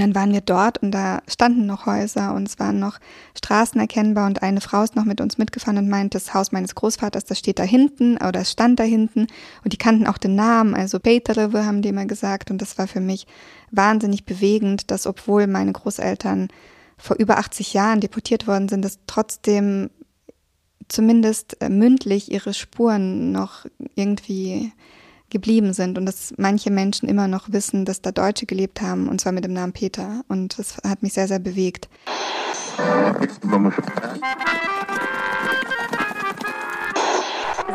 Und dann waren wir dort und da standen noch Häuser und es waren noch Straßen erkennbar und eine Frau ist noch mit uns mitgefahren und meint, das Haus meines Großvaters, das steht da hinten oder es stand da hinten und die kannten auch den Namen, also Peterlewe haben die immer gesagt und das war für mich wahnsinnig bewegend, dass obwohl meine Großeltern vor über 80 Jahren deportiert worden sind, dass trotzdem zumindest äh, mündlich ihre Spuren noch irgendwie geblieben sind und dass manche Menschen immer noch wissen, dass da Deutsche gelebt haben und zwar mit dem Namen Peter und das hat mich sehr, sehr bewegt.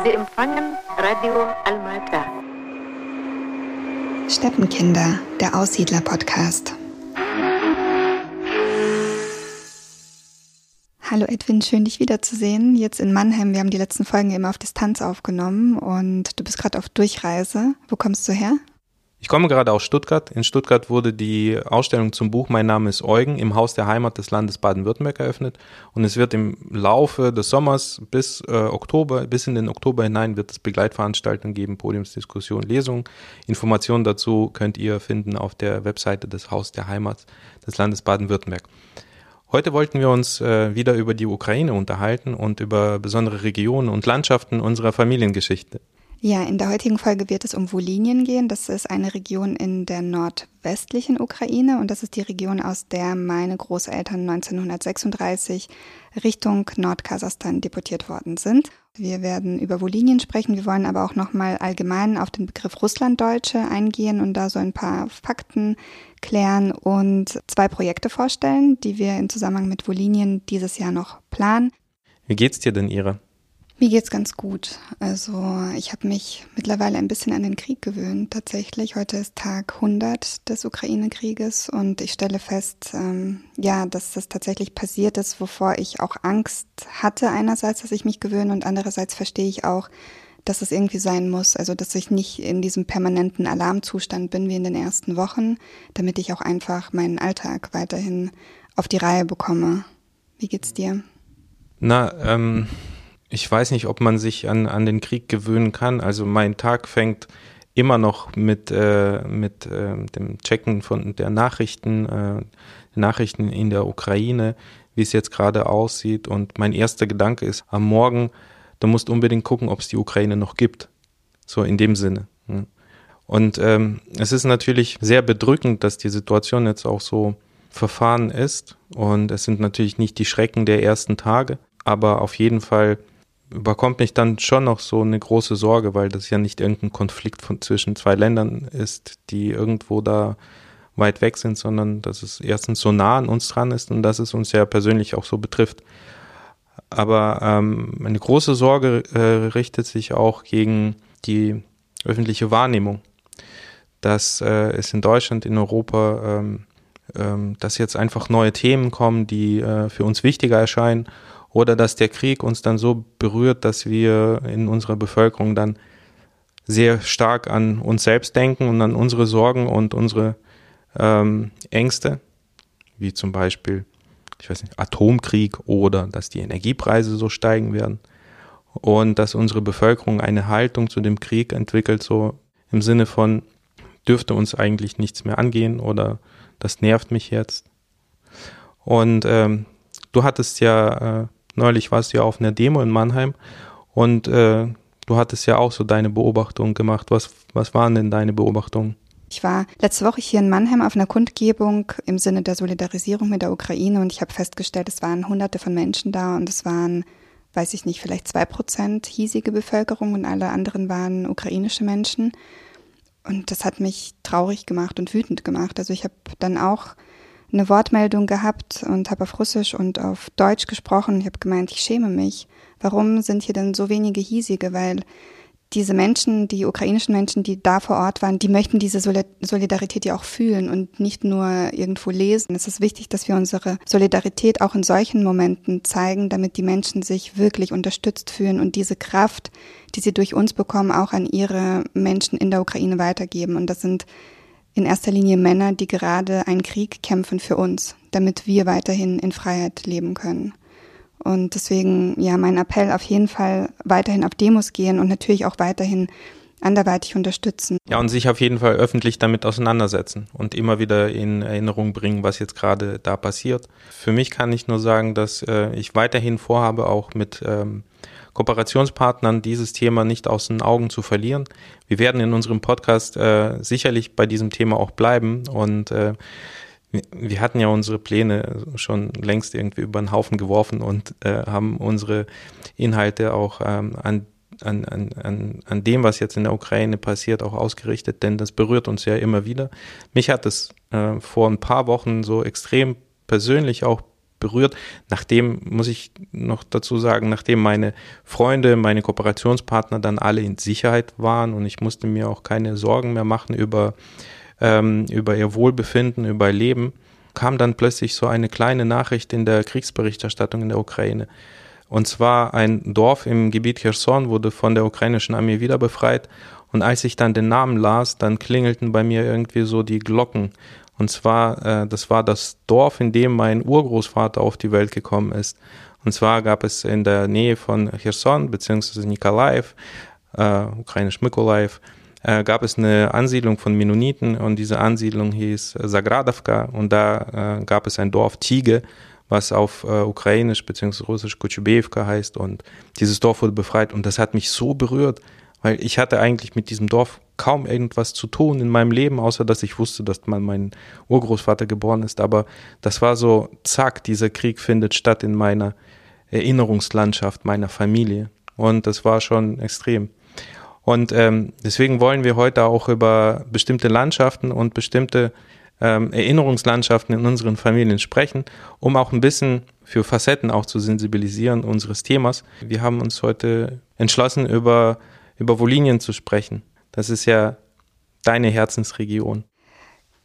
Sie empfangen Radio Almata. Steppenkinder, der Aussiedler-Podcast. Hallo Edwin, schön dich wiederzusehen. Jetzt in Mannheim. Wir haben die letzten Folgen immer auf Distanz aufgenommen und du bist gerade auf Durchreise. Wo kommst du her? Ich komme gerade aus Stuttgart. In Stuttgart wurde die Ausstellung zum Buch Mein Name ist Eugen im Haus der Heimat des Landes Baden-Württemberg eröffnet. Und es wird im Laufe des Sommers bis äh, Oktober, bis in den Oktober hinein wird es Begleitveranstaltungen geben, Podiumsdiskussion, Lesungen. Informationen dazu könnt ihr finden auf der Webseite des Haus der Heimat des Landes Baden-Württemberg. Heute wollten wir uns äh, wieder über die Ukraine unterhalten und über besondere Regionen und Landschaften unserer Familiengeschichte. Ja, in der heutigen Folge wird es um Wolinien gehen. Das ist eine Region in der nordwestlichen Ukraine und das ist die Region, aus der meine Großeltern 1936 Richtung Nordkasachstan deportiert worden sind. Wir werden über Wolinien sprechen. Wir wollen aber auch nochmal allgemein auf den Begriff Russlanddeutsche eingehen und da so ein paar Fakten klären und zwei Projekte vorstellen, die wir in Zusammenhang mit Wolinien dieses Jahr noch planen. Wie geht's dir denn, Ira? Mir geht's ganz gut. Also ich habe mich mittlerweile ein bisschen an den Krieg gewöhnt. Tatsächlich, heute ist Tag 100 des Ukraine-Krieges und ich stelle fest, ähm, ja, dass das tatsächlich passiert ist, wovor ich auch Angst hatte einerseits, dass ich mich gewöhne und andererseits verstehe ich auch, dass es irgendwie sein muss. Also dass ich nicht in diesem permanenten Alarmzustand bin wie in den ersten Wochen, damit ich auch einfach meinen Alltag weiterhin auf die Reihe bekomme. Wie geht's dir? Na, ähm ich weiß nicht, ob man sich an, an den Krieg gewöhnen kann. Also mein Tag fängt immer noch mit, äh, mit äh, dem Checken von der Nachrichten, äh, Nachrichten in der Ukraine, wie es jetzt gerade aussieht. Und mein erster Gedanke ist, am Morgen, du musst unbedingt gucken, ob es die Ukraine noch gibt. So in dem Sinne. Ne? Und ähm, es ist natürlich sehr bedrückend, dass die Situation jetzt auch so verfahren ist. Und es sind natürlich nicht die Schrecken der ersten Tage, aber auf jeden Fall überkommt mich dann schon noch so eine große Sorge, weil das ja nicht irgendein Konflikt von zwischen zwei Ländern ist, die irgendwo da weit weg sind, sondern dass es erstens so nah an uns dran ist und dass es uns ja persönlich auch so betrifft. Aber ähm, eine große Sorge äh, richtet sich auch gegen die öffentliche Wahrnehmung, dass äh, es in Deutschland, in Europa, ähm, ähm, dass jetzt einfach neue Themen kommen, die äh, für uns wichtiger erscheinen oder dass der Krieg uns dann so berührt, dass wir in unserer Bevölkerung dann sehr stark an uns selbst denken und an unsere Sorgen und unsere ähm, Ängste, wie zum Beispiel, ich weiß nicht, Atomkrieg oder dass die Energiepreise so steigen werden und dass unsere Bevölkerung eine Haltung zu dem Krieg entwickelt, so im Sinne von, dürfte uns eigentlich nichts mehr angehen oder das nervt mich jetzt. Und ähm, du hattest ja äh, Neulich warst du ja auf einer Demo in Mannheim und äh, du hattest ja auch so deine Beobachtungen gemacht. Was, was waren denn deine Beobachtungen? Ich war letzte Woche hier in Mannheim auf einer Kundgebung im Sinne der Solidarisierung mit der Ukraine und ich habe festgestellt, es waren hunderte von Menschen da und es waren, weiß ich nicht, vielleicht zwei Prozent hiesige Bevölkerung und alle anderen waren ukrainische Menschen. Und das hat mich traurig gemacht und wütend gemacht. Also ich habe dann auch eine Wortmeldung gehabt und habe auf Russisch und auf Deutsch gesprochen. Ich habe gemeint, ich schäme mich. Warum sind hier denn so wenige hiesige? Weil diese Menschen, die ukrainischen Menschen, die da vor Ort waren, die möchten diese Solidarität ja auch fühlen und nicht nur irgendwo lesen. Es ist wichtig, dass wir unsere Solidarität auch in solchen Momenten zeigen, damit die Menschen sich wirklich unterstützt fühlen und diese Kraft, die sie durch uns bekommen, auch an ihre Menschen in der Ukraine weitergeben. Und das sind in erster Linie Männer, die gerade einen Krieg kämpfen für uns, damit wir weiterhin in Freiheit leben können. Und deswegen, ja, mein Appell auf jeden Fall weiterhin auf Demos gehen und natürlich auch weiterhin anderweitig unterstützen. Ja, und sich auf jeden Fall öffentlich damit auseinandersetzen und immer wieder in Erinnerung bringen, was jetzt gerade da passiert. Für mich kann ich nur sagen, dass äh, ich weiterhin vorhabe, auch mit ähm, Kooperationspartnern dieses Thema nicht aus den Augen zu verlieren. Wir werden in unserem Podcast äh, sicherlich bei diesem Thema auch bleiben und äh, wir hatten ja unsere Pläne schon längst irgendwie über den Haufen geworfen und äh, haben unsere Inhalte auch ähm, an, an, an, an dem, was jetzt in der Ukraine passiert, auch ausgerichtet, denn das berührt uns ja immer wieder. Mich hat es äh, vor ein paar Wochen so extrem persönlich auch berührt, nachdem, muss ich noch dazu sagen, nachdem meine Freunde, meine Kooperationspartner dann alle in Sicherheit waren und ich musste mir auch keine Sorgen mehr machen über ähm, über ihr Wohlbefinden, über ihr Leben, kam dann plötzlich so eine kleine Nachricht in der Kriegsberichterstattung in der Ukraine. Und zwar ein Dorf im Gebiet Cherson wurde von der ukrainischen Armee wieder befreit. Und als ich dann den Namen las, dann klingelten bei mir irgendwie so die Glocken. Und zwar, äh, das war das Dorf, in dem mein Urgroßvater auf die Welt gekommen ist. Und zwar gab es in der Nähe von Cherson beziehungsweise Nikolaev, äh, ukrainisch Mykolaev, äh, gab es eine Ansiedlung von Mennoniten und diese Ansiedlung hieß Sagradovka und da äh, gab es ein Dorf Tige, was auf äh, ukrainisch bzw. russisch Kuchubevka heißt und dieses Dorf wurde befreit und das hat mich so berührt, weil ich hatte eigentlich mit diesem Dorf kaum irgendwas zu tun in meinem Leben, außer dass ich wusste, dass man mein Urgroßvater geboren ist, aber das war so, zack, dieser Krieg findet statt in meiner Erinnerungslandschaft meiner Familie und das war schon extrem. Und ähm, deswegen wollen wir heute auch über bestimmte Landschaften und bestimmte ähm, Erinnerungslandschaften in unseren Familien sprechen, um auch ein bisschen für Facetten auch zu sensibilisieren unseres Themas. Wir haben uns heute entschlossen, über, über Volinien zu sprechen. Das ist ja deine Herzensregion.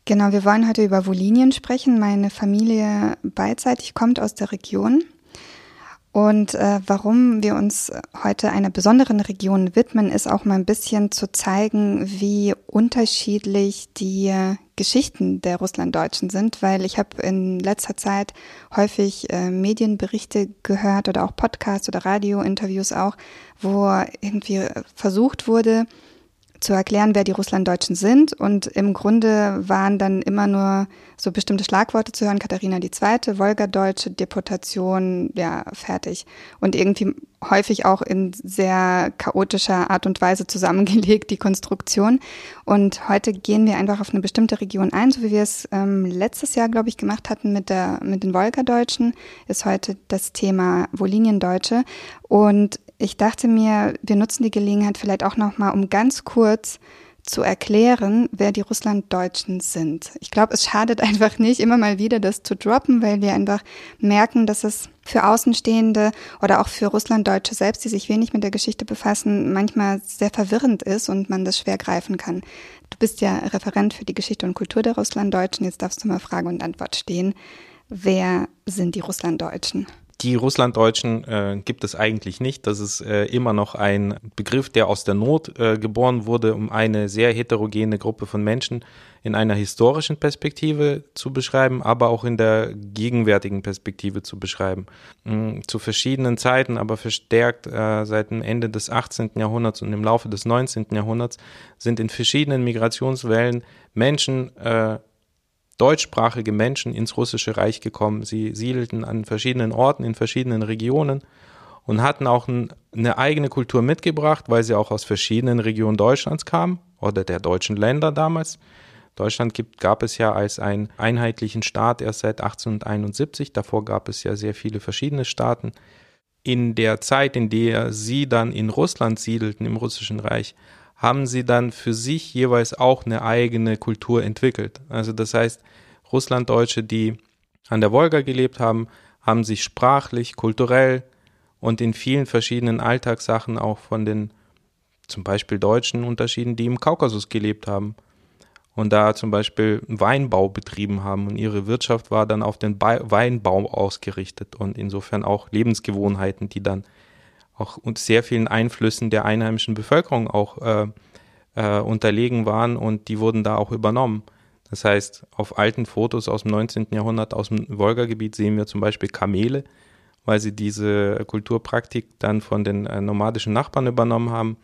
Genau, wir wollen heute über Volinien sprechen. Meine Familie beidseitig kommt aus der Region. Und äh, warum wir uns heute einer besonderen Region widmen, ist auch mal ein bisschen zu zeigen, wie unterschiedlich die Geschichten der Russlanddeutschen sind, weil ich habe in letzter Zeit häufig äh, Medienberichte gehört oder auch Podcasts oder Radiointerviews auch, wo irgendwie versucht wurde, zu erklären, wer die Russlanddeutschen sind. Und im Grunde waren dann immer nur so bestimmte Schlagworte zu hören. Katharina II., Wolgadeutsche, Deportation, ja, fertig. Und irgendwie häufig auch in sehr chaotischer Art und Weise zusammengelegt, die Konstruktion. Und heute gehen wir einfach auf eine bestimmte Region ein, so wie wir es ähm, letztes Jahr, glaube ich, gemacht hatten mit, der, mit den Wolgadeutschen, ist heute das Thema Woliniendeutsche. Und ich dachte mir, wir nutzen die Gelegenheit vielleicht auch nochmal, um ganz kurz zu erklären, wer die Russlanddeutschen sind. Ich glaube, es schadet einfach nicht, immer mal wieder das zu droppen, weil wir einfach merken, dass es für Außenstehende oder auch für Russlanddeutsche selbst, die sich wenig mit der Geschichte befassen, manchmal sehr verwirrend ist und man das schwer greifen kann. Du bist ja Referent für die Geschichte und Kultur der Russlanddeutschen. Jetzt darfst du mal Frage und Antwort stehen. Wer sind die Russlanddeutschen? Die Russlanddeutschen äh, gibt es eigentlich nicht. Das ist äh, immer noch ein Begriff, der aus der Not äh, geboren wurde, um eine sehr heterogene Gruppe von Menschen in einer historischen Perspektive zu beschreiben, aber auch in der gegenwärtigen Perspektive zu beschreiben. Mhm, zu verschiedenen Zeiten, aber verstärkt äh, seit dem Ende des 18. Jahrhunderts und im Laufe des 19. Jahrhunderts sind in verschiedenen Migrationswellen Menschen äh, deutschsprachige Menschen ins Russische Reich gekommen. Sie siedelten an verschiedenen Orten, in verschiedenen Regionen und hatten auch ein, eine eigene Kultur mitgebracht, weil sie auch aus verschiedenen Regionen Deutschlands kamen oder der deutschen Länder damals. Deutschland gibt, gab es ja als einen einheitlichen Staat erst seit 1871. Davor gab es ja sehr viele verschiedene Staaten. In der Zeit, in der sie dann in Russland siedelten, im Russischen Reich, haben sie dann für sich jeweils auch eine eigene Kultur entwickelt. Also das heißt, Russlanddeutsche, die an der Wolga gelebt haben, haben sich sprachlich, kulturell und in vielen verschiedenen Alltagssachen auch von den zum Beispiel Deutschen unterschieden, die im Kaukasus gelebt haben und da zum Beispiel Weinbau betrieben haben und ihre Wirtschaft war dann auf den Weinbau ausgerichtet und insofern auch Lebensgewohnheiten, die dann auch sehr vielen Einflüssen der einheimischen Bevölkerung auch äh, äh, unterlegen waren und die wurden da auch übernommen. Das heißt, auf alten Fotos aus dem 19. Jahrhundert aus dem Wolga-Gebiet sehen wir zum Beispiel Kamele, weil sie diese Kulturpraktik dann von den äh, nomadischen Nachbarn übernommen haben.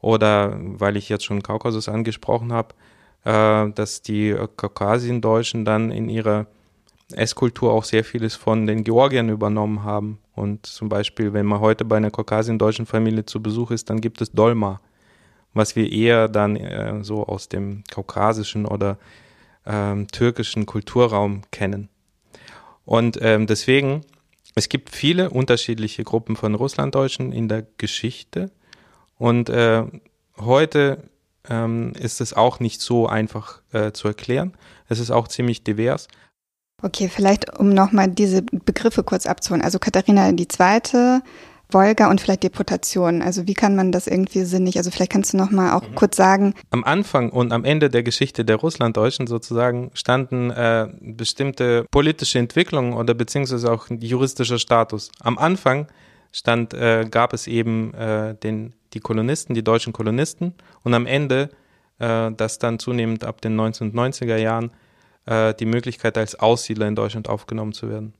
Oder weil ich jetzt schon Kaukasus angesprochen habe, äh, dass die Kaukasiendeutschen dann in ihrer Esskultur auch sehr vieles von den Georgiern übernommen haben. Und zum Beispiel, wenn man heute bei einer kaukasiendeutschen Familie zu Besuch ist, dann gibt es Dolma, was wir eher dann äh, so aus dem kaukasischen oder ähm, türkischen Kulturraum kennen. Und ähm, deswegen, es gibt viele unterschiedliche Gruppen von Russlanddeutschen in der Geschichte. Und äh, heute ähm, ist es auch nicht so einfach äh, zu erklären. Es ist auch ziemlich divers. Okay, vielleicht um nochmal diese Begriffe kurz abzuholen. Also Katharina die Zweite, Wolga und vielleicht Deportation. Also wie kann man das irgendwie sinnig, also vielleicht kannst du nochmal auch mhm. kurz sagen. Am Anfang und am Ende der Geschichte der Russlanddeutschen sozusagen standen äh, bestimmte politische Entwicklungen oder beziehungsweise auch juristischer Status. Am Anfang stand, äh, gab es eben äh, den, die Kolonisten, die deutschen Kolonisten und am Ende, äh, das dann zunehmend ab den 1990er Jahren, äh, die Möglichkeit als Aussiedler in Deutschland aufgenommen zu werden.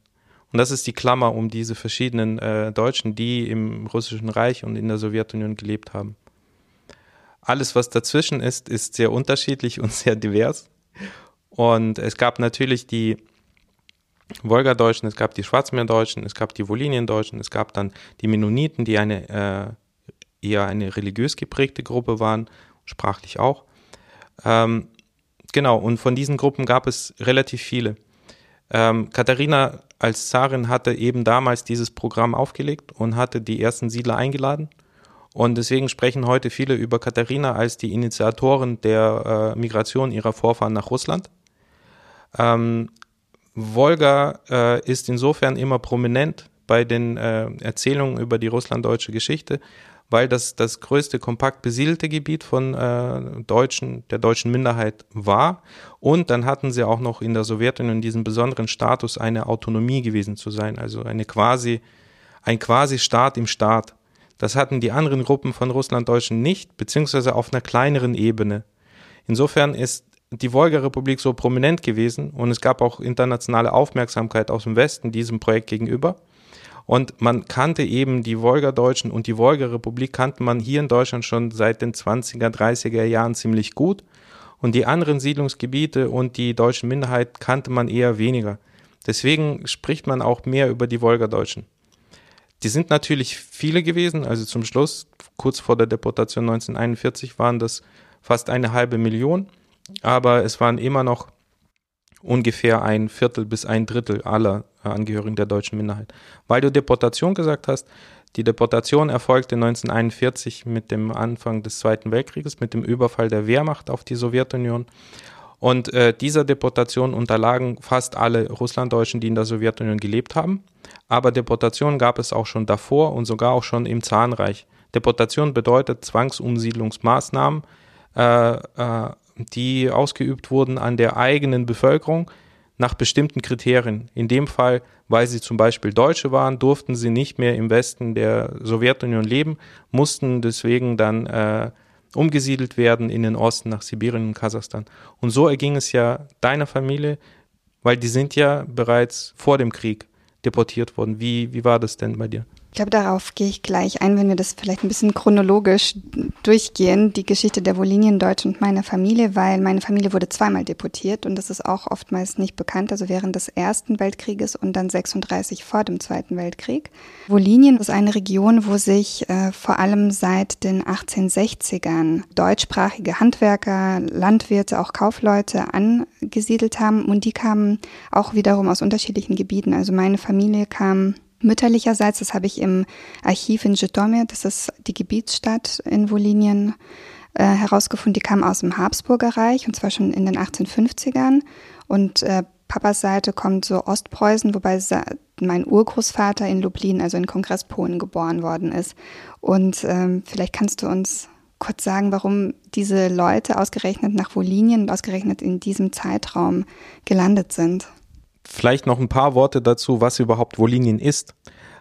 Und das ist die Klammer um diese verschiedenen äh, Deutschen, die im Russischen Reich und in der Sowjetunion gelebt haben. Alles, was dazwischen ist, ist sehr unterschiedlich und sehr divers. Und es gab natürlich die Wolgadeutschen, es gab die Schwarzmeerdeutschen, es gab die Woliniendeutschen, es gab dann die Mennoniten, die eine äh, eher eine religiös geprägte Gruppe waren, sprachlich auch. Ähm, genau, und von diesen Gruppen gab es relativ viele. Ähm, Katharina als Zarin hatte eben damals dieses Programm aufgelegt und hatte die ersten Siedler eingeladen. Und deswegen sprechen heute viele über Katharina als die Initiatorin der äh, Migration ihrer Vorfahren nach Russland. Ähm, Wolga äh, ist insofern immer prominent bei den äh, Erzählungen über die russlanddeutsche Geschichte, weil das das größte kompakt besiedelte Gebiet von äh, Deutschen, der deutschen Minderheit war. Und dann hatten sie auch noch in der Sowjetunion diesen besonderen Status, eine Autonomie gewesen zu sein, also eine quasi, ein quasi Staat im Staat. Das hatten die anderen Gruppen von Russlanddeutschen nicht, beziehungsweise auf einer kleineren Ebene. Insofern ist die Wolga-Republik so prominent gewesen und es gab auch internationale Aufmerksamkeit aus dem Westen diesem Projekt gegenüber. Und man kannte eben die Wolgadeutschen und die Wolga-Republik kannte man hier in Deutschland schon seit den 20er, 30er Jahren ziemlich gut. Und die anderen Siedlungsgebiete und die deutschen Minderheit kannte man eher weniger. Deswegen spricht man auch mehr über die Wolgadeutschen. Die sind natürlich viele gewesen, also zum Schluss, kurz vor der Deportation 1941, waren das fast eine halbe Million, aber es waren immer noch ungefähr ein Viertel bis ein Drittel aller Angehörigen der deutschen Minderheit. Weil du Deportation gesagt hast, die Deportation erfolgte 1941 mit dem Anfang des Zweiten Weltkrieges, mit dem Überfall der Wehrmacht auf die Sowjetunion. Und äh, dieser Deportation unterlagen fast alle Russlanddeutschen, die in der Sowjetunion gelebt haben. Aber Deportation gab es auch schon davor und sogar auch schon im Zahnreich. Deportation bedeutet Zwangsumsiedlungsmaßnahmen, äh, äh, die ausgeübt wurden an der eigenen Bevölkerung nach bestimmten Kriterien. In dem Fall, weil sie zum Beispiel Deutsche waren, durften sie nicht mehr im Westen der Sowjetunion leben, mussten deswegen dann äh, umgesiedelt werden in den Osten nach Sibirien und Kasachstan. Und so erging es ja deiner Familie, weil die sind ja bereits vor dem Krieg deportiert worden. Wie, wie war das denn bei dir? Ich glaube, darauf gehe ich gleich ein, wenn wir das vielleicht ein bisschen chronologisch durchgehen, die Geschichte der Woliniendeutschen und meiner Familie, weil meine Familie wurde zweimal deportiert und das ist auch oftmals nicht bekannt, also während des Ersten Weltkrieges und dann 36 vor dem Zweiten Weltkrieg. Wolinien ist eine Region, wo sich äh, vor allem seit den 1860ern deutschsprachige Handwerker, Landwirte, auch Kaufleute angesiedelt haben und die kamen auch wiederum aus unterschiedlichen Gebieten. Also meine Familie kam Mütterlicherseits, das habe ich im Archiv in Żytomir, das ist die Gebietsstadt in Wolinien, äh, herausgefunden, die kam aus dem Habsburger Reich und zwar schon in den 1850ern. Und äh, Papas Seite kommt so Ostpreußen, wobei mein Urgroßvater in Lublin, also in Kongress Polen, geboren worden ist. Und ähm, vielleicht kannst du uns kurz sagen, warum diese Leute ausgerechnet nach Wolinien und ausgerechnet in diesem Zeitraum gelandet sind. Vielleicht noch ein paar Worte dazu, was überhaupt Wolinien ist.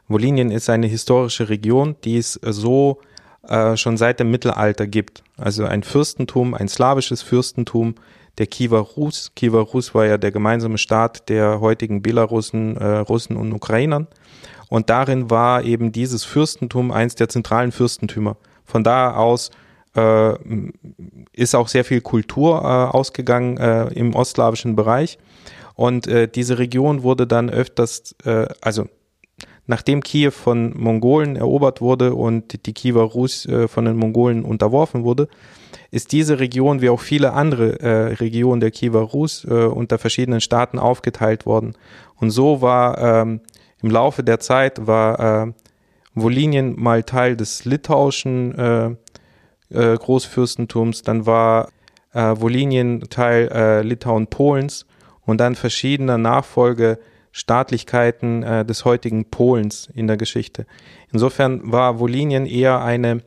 Wolinien ist eine historische Region, die es so äh, schon seit dem Mittelalter gibt. Also ein Fürstentum, ein slawisches Fürstentum der Kiewer Rus. Kiewer Rus war ja der gemeinsame Staat der heutigen Belarussen, äh, Russen und Ukrainern. Und darin war eben dieses Fürstentum eins der zentralen Fürstentümer. Von da aus äh, ist auch sehr viel Kultur äh, ausgegangen äh, im ostslawischen Bereich. Und äh, diese Region wurde dann öfters, äh, also nachdem Kiew von Mongolen erobert wurde und die Kiewer Rus äh, von den Mongolen unterworfen wurde, ist diese Region wie auch viele andere äh, Regionen der Kiewer Rus äh, unter verschiedenen Staaten aufgeteilt worden. Und so war ähm, im Laufe der Zeit war äh, Wolinien mal Teil des litauischen äh, äh, Großfürstentums, dann war äh, Wolinien Teil äh, Litauen-Polens und dann verschiedener Nachfolgestaatlichkeiten äh, des heutigen Polens in der Geschichte. Insofern war Wolinien eher eine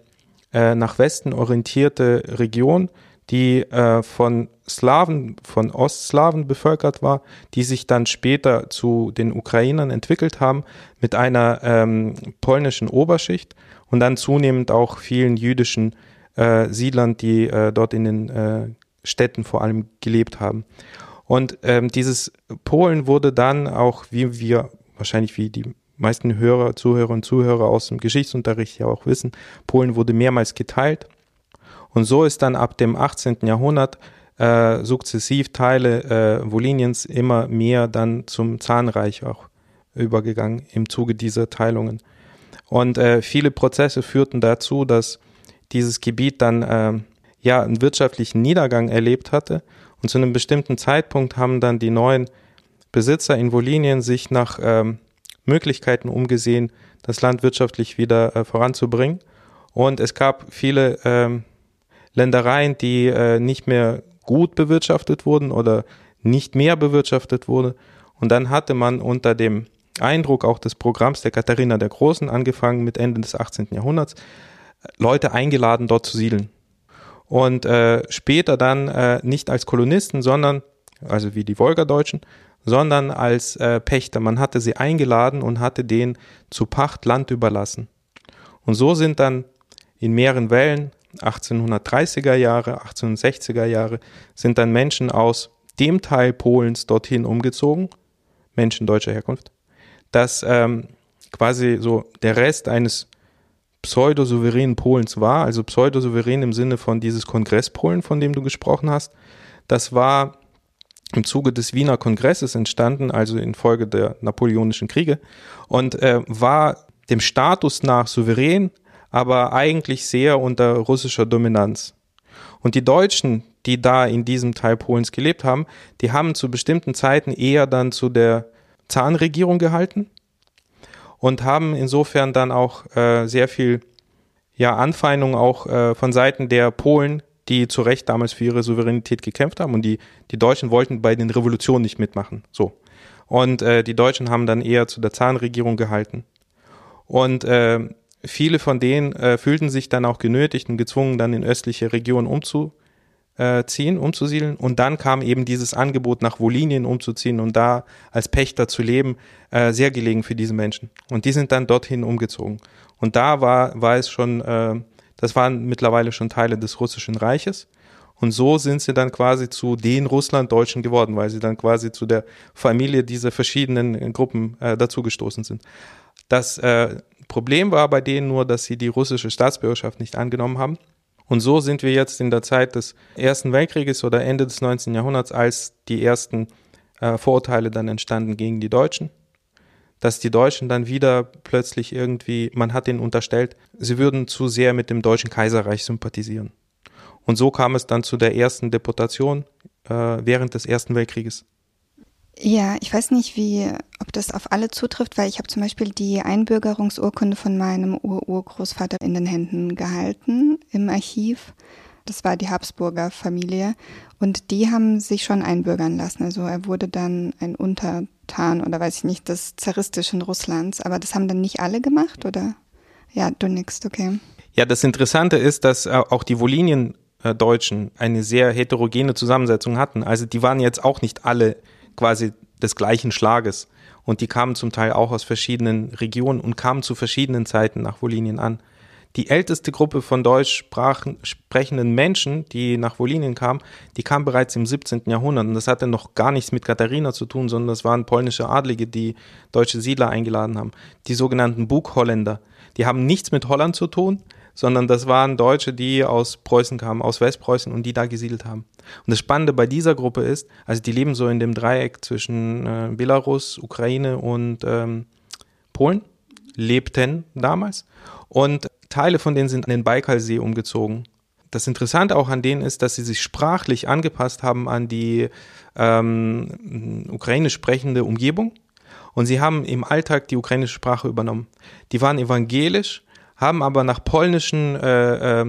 äh, nach Westen orientierte Region, die äh, von Slawen, von Ostslawen bevölkert war, die sich dann später zu den Ukrainern entwickelt haben mit einer ähm, polnischen Oberschicht und dann zunehmend auch vielen jüdischen äh, Siedlern, die äh, dort in den äh, Städten vor allem gelebt haben. Und ähm, dieses Polen wurde dann auch, wie wir wahrscheinlich wie die meisten Hörer, Zuhörer und Zuhörer aus dem Geschichtsunterricht ja auch wissen, Polen wurde mehrmals geteilt. Und so ist dann ab dem 18. Jahrhundert äh, sukzessiv Teile äh, Woliniens immer mehr dann zum Zahnreich auch übergegangen im Zuge dieser Teilungen. Und äh, viele Prozesse führten dazu, dass dieses Gebiet dann äh, ja einen wirtschaftlichen Niedergang erlebt hatte. Und zu einem bestimmten Zeitpunkt haben dann die neuen Besitzer in Wolinien sich nach ähm, Möglichkeiten umgesehen, das Land wirtschaftlich wieder äh, voranzubringen. Und es gab viele ähm, Ländereien, die äh, nicht mehr gut bewirtschaftet wurden oder nicht mehr bewirtschaftet wurde. Und dann hatte man unter dem Eindruck auch des Programms der Katharina der Großen angefangen mit Ende des 18. Jahrhunderts, Leute eingeladen, dort zu siedeln. Und äh, später dann äh, nicht als Kolonisten, sondern, also wie die Wolgadeutschen, sondern als äh, Pächter. Man hatte sie eingeladen und hatte denen zu Pacht Land überlassen. Und so sind dann in mehreren Wellen 1830er Jahre, 1860er Jahre sind dann Menschen aus dem Teil Polens dorthin umgezogen, Menschen deutscher Herkunft, dass ähm, quasi so der Rest eines pseudosouveränen Polens war, also pseudosouverän im Sinne von dieses Kongresspolen, von dem du gesprochen hast. Das war im Zuge des Wiener Kongresses entstanden, also infolge der napoleonischen Kriege und äh, war dem Status nach souverän, aber eigentlich sehr unter russischer Dominanz. Und die Deutschen, die da in diesem Teil Polens gelebt haben, die haben zu bestimmten Zeiten eher dann zu der Zahnregierung gehalten und haben insofern dann auch äh, sehr viel ja, Anfeindung auch äh, von Seiten der Polen, die zu Recht damals für ihre Souveränität gekämpft haben und die, die Deutschen wollten bei den Revolutionen nicht mitmachen. So. Und äh, die Deutschen haben dann eher zu der Zahnregierung gehalten. Und äh, viele von denen äh, fühlten sich dann auch genötigt und gezwungen, dann in östliche Regionen umzuziehen, umzusiedeln. Und dann kam eben dieses Angebot, nach Wolinien umzuziehen und da als Pächter zu leben, äh, sehr gelegen für diese Menschen. Und die sind dann dorthin umgezogen. Und da war, war es schon, äh, das waren mittlerweile schon Teile des Russischen Reiches. Und so sind sie dann quasi zu den Russlanddeutschen geworden, weil sie dann quasi zu der Familie dieser verschiedenen Gruppen äh, dazugestoßen sind. Das äh, Problem war bei denen nur, dass sie die russische Staatsbürgerschaft nicht angenommen haben. Und so sind wir jetzt in der Zeit des Ersten Weltkrieges oder Ende des 19. Jahrhunderts, als die ersten äh, Vorurteile dann entstanden gegen die Deutschen, dass die Deutschen dann wieder plötzlich irgendwie, man hat ihnen unterstellt, sie würden zu sehr mit dem Deutschen Kaiserreich sympathisieren. Und so kam es dann zu der ersten Deportation äh, während des Ersten Weltkrieges. Ja, ich weiß nicht, wie, ob das auf alle zutrifft, weil ich habe zum Beispiel die Einbürgerungsurkunde von meinem Urgroßvater in den Händen gehalten im Archiv. Das war die Habsburger Familie und die haben sich schon einbürgern lassen. Also er wurde dann ein Untertan oder weiß ich nicht des zaristischen Russlands. Aber das haben dann nicht alle gemacht, oder? Ja, du nix, okay. Ja, das Interessante ist, dass auch die Wolinien Deutschen eine sehr heterogene Zusammensetzung hatten. Also die waren jetzt auch nicht alle quasi des gleichen Schlages. Und die kamen zum Teil auch aus verschiedenen Regionen und kamen zu verschiedenen Zeiten nach Wolinien an. Die älteste Gruppe von deutsch sprechenden Menschen, die nach Wolinien kamen, die kam bereits im 17. Jahrhundert. Und das hatte noch gar nichts mit Katharina zu tun, sondern das waren polnische Adlige, die deutsche Siedler eingeladen haben. Die sogenannten Bugholländer. Die haben nichts mit Holland zu tun, sondern das waren Deutsche, die aus Preußen kamen, aus Westpreußen und die da gesiedelt haben. Und das Spannende bei dieser Gruppe ist, also die leben so in dem Dreieck zwischen äh, Belarus, Ukraine und ähm, Polen, lebten damals. Und Teile von denen sind an den Baikalsee umgezogen. Das Interessante auch an denen ist, dass sie sich sprachlich angepasst haben an die ähm, ukrainisch sprechende Umgebung. Und sie haben im Alltag die ukrainische Sprache übernommen. Die waren evangelisch, haben aber nach polnischen äh,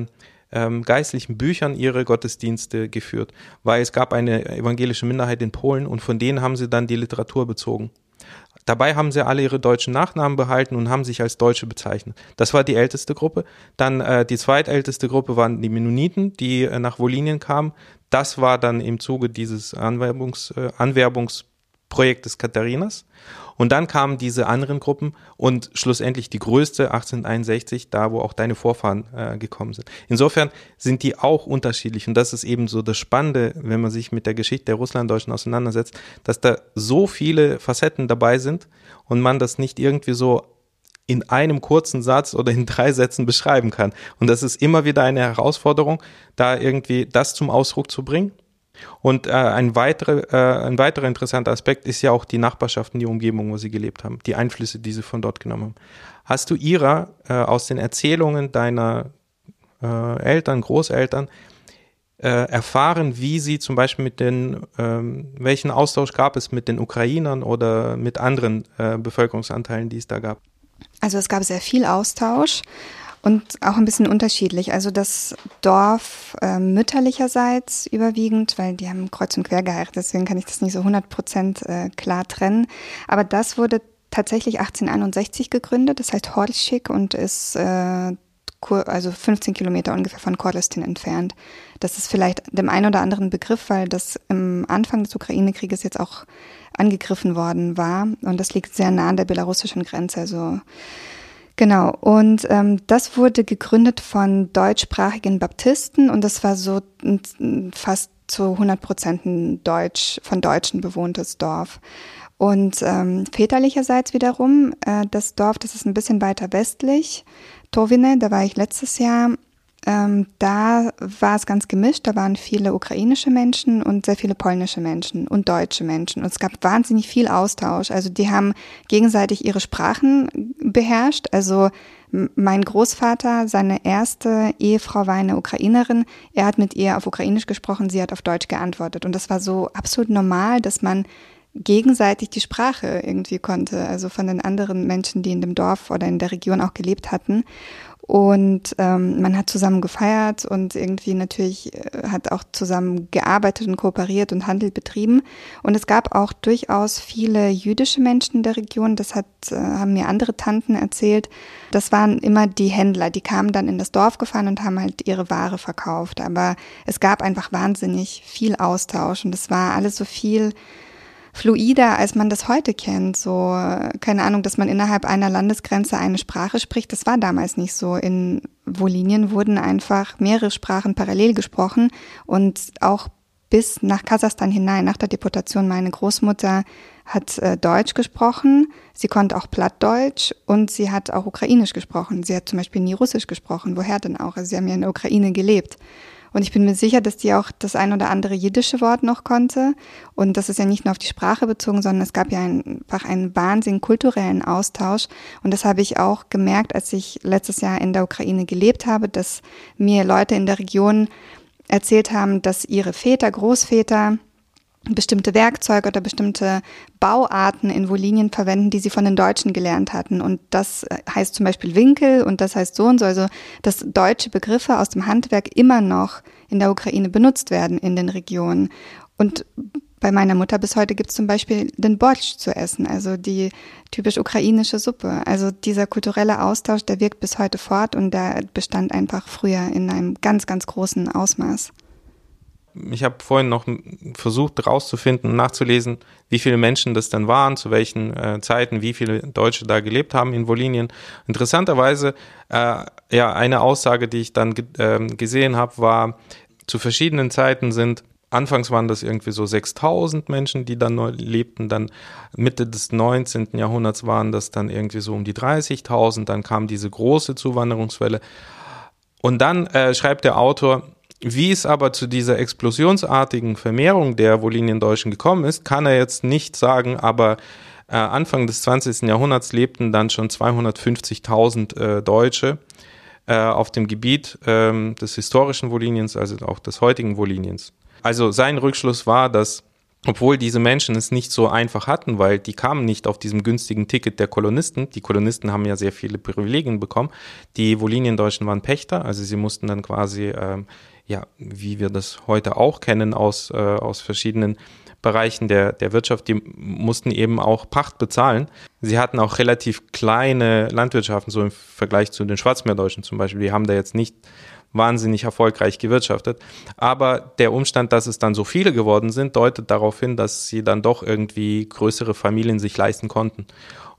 äh, geistlichen Büchern ihre Gottesdienste geführt, weil es gab eine evangelische Minderheit in Polen und von denen haben sie dann die Literatur bezogen. Dabei haben sie alle ihre deutschen Nachnamen behalten und haben sich als Deutsche bezeichnet. Das war die älteste Gruppe. Dann äh, die zweitälteste Gruppe waren die Mennoniten, die äh, nach Wolinien kamen. Das war dann im Zuge dieses Anwerbungs, äh, Anwerbungsprojektes Katharinas. Und dann kamen diese anderen Gruppen und schlussendlich die größte 1861, da wo auch deine Vorfahren äh, gekommen sind. Insofern sind die auch unterschiedlich und das ist eben so das Spannende, wenn man sich mit der Geschichte der Russlanddeutschen auseinandersetzt, dass da so viele Facetten dabei sind und man das nicht irgendwie so in einem kurzen Satz oder in drei Sätzen beschreiben kann. Und das ist immer wieder eine Herausforderung, da irgendwie das zum Ausdruck zu bringen. Und äh, ein, weitere, äh, ein weiterer interessanter Aspekt ist ja auch die Nachbarschaften, die Umgebung, wo sie gelebt haben, die Einflüsse, die sie von dort genommen haben. Hast du ihrer äh, aus den Erzählungen deiner äh, Eltern, Großeltern äh, erfahren, wie sie zum Beispiel mit den, ähm, welchen Austausch gab es mit den Ukrainern oder mit anderen äh, Bevölkerungsanteilen, die es da gab? Also es gab sehr viel Austausch. Und auch ein bisschen unterschiedlich. Also das Dorf äh, mütterlicherseits überwiegend, weil die haben kreuz und quer geheiratet, deswegen kann ich das nicht so 100 Prozent äh, klar trennen. Aber das wurde tatsächlich 1861 gegründet, das heißt Horschik und ist äh, also 15 Kilometer ungefähr von Kordestin entfernt. Das ist vielleicht dem einen oder anderen Begriff, weil das im Anfang des Ukraine-Krieges jetzt auch angegriffen worden war. Und das liegt sehr nah an der belarussischen Grenze. Also Genau, und ähm, das wurde gegründet von deutschsprachigen Baptisten und das war so fast zu 100 Prozent ein Deutsch, von Deutschen bewohntes Dorf. Und ähm, väterlicherseits wiederum, äh, das Dorf, das ist ein bisschen weiter westlich, Tovine, da war ich letztes Jahr, ähm, da war es ganz gemischt. Da waren viele ukrainische Menschen und sehr viele polnische Menschen und deutsche Menschen. Und es gab wahnsinnig viel Austausch. Also die haben gegenseitig ihre Sprachen beherrscht. Also mein Großvater, seine erste Ehefrau war eine Ukrainerin. Er hat mit ihr auf Ukrainisch gesprochen, sie hat auf Deutsch geantwortet. Und das war so absolut normal, dass man gegenseitig die Sprache irgendwie konnte, also von den anderen Menschen, die in dem Dorf oder in der Region auch gelebt hatten. Und ähm, man hat zusammen gefeiert und irgendwie natürlich äh, hat auch zusammen gearbeitet und kooperiert und Handel betrieben. Und es gab auch durchaus viele jüdische Menschen in der Region. Das hat, äh, haben mir andere Tanten erzählt. Das waren immer die Händler, die kamen dann in das Dorf gefahren und haben halt ihre Ware verkauft. Aber es gab einfach wahnsinnig viel Austausch und es war alles so viel fluider, als man das heute kennt. So, keine Ahnung, dass man innerhalb einer Landesgrenze eine Sprache spricht. Das war damals nicht so. In Wolinien wurden einfach mehrere Sprachen parallel gesprochen und auch bis nach Kasachstan hinein, nach der Deportation. Meine Großmutter hat äh, Deutsch gesprochen, sie konnte auch Plattdeutsch und sie hat auch Ukrainisch gesprochen. Sie hat zum Beispiel nie Russisch gesprochen. Woher denn auch? Also sie haben ja in der Ukraine gelebt. Und ich bin mir sicher, dass die auch das ein oder andere jiddische Wort noch konnte. Und das ist ja nicht nur auf die Sprache bezogen, sondern es gab ja einfach einen Wahnsinn kulturellen Austausch. Und das habe ich auch gemerkt, als ich letztes Jahr in der Ukraine gelebt habe, dass mir Leute in der Region erzählt haben, dass ihre Väter, Großväter, bestimmte Werkzeuge oder bestimmte Bauarten in Wolinien verwenden, die sie von den Deutschen gelernt hatten. Und das heißt zum Beispiel Winkel und das heißt so und so. Also, dass deutsche Begriffe aus dem Handwerk immer noch in der Ukraine benutzt werden in den Regionen. Und bei meiner Mutter bis heute gibt es zum Beispiel den Borsch zu essen, also die typisch ukrainische Suppe. Also dieser kulturelle Austausch, der wirkt bis heute fort und der bestand einfach früher in einem ganz, ganz großen Ausmaß ich habe vorhin noch versucht herauszufinden, nachzulesen, wie viele Menschen das dann waren, zu welchen äh, Zeiten, wie viele Deutsche da gelebt haben in Wolinien. Interessanterweise, äh, ja, eine Aussage, die ich dann äh, gesehen habe, war, zu verschiedenen Zeiten sind Anfangs waren das irgendwie so 6000 Menschen, die dann lebten. Dann Mitte des 19. Jahrhunderts waren das dann irgendwie so um die 30.000. Dann kam diese große Zuwanderungswelle Und dann äh, schreibt der Autor, wie es aber zu dieser explosionsartigen Vermehrung der Woliniendeutschen gekommen ist, kann er jetzt nicht sagen, aber äh, Anfang des 20. Jahrhunderts lebten dann schon 250.000 äh, Deutsche äh, auf dem Gebiet ähm, des historischen Woliniens, also auch des heutigen Woliniens. Also sein Rückschluss war, dass obwohl diese Menschen es nicht so einfach hatten, weil die kamen nicht auf diesem günstigen Ticket der Kolonisten. Die Kolonisten haben ja sehr viele Privilegien bekommen. Die Woliniendeutschen waren Pächter, also sie mussten dann quasi, ähm, ja, wie wir das heute auch kennen aus, äh, aus verschiedenen Bereichen der, der Wirtschaft, die mussten eben auch Pacht bezahlen. Sie hatten auch relativ kleine Landwirtschaften, so im Vergleich zu den Schwarzmeerdeutschen zum Beispiel. Die haben da jetzt nicht wahnsinnig erfolgreich gewirtschaftet. Aber der Umstand, dass es dann so viele geworden sind, deutet darauf hin, dass sie dann doch irgendwie größere Familien sich leisten konnten.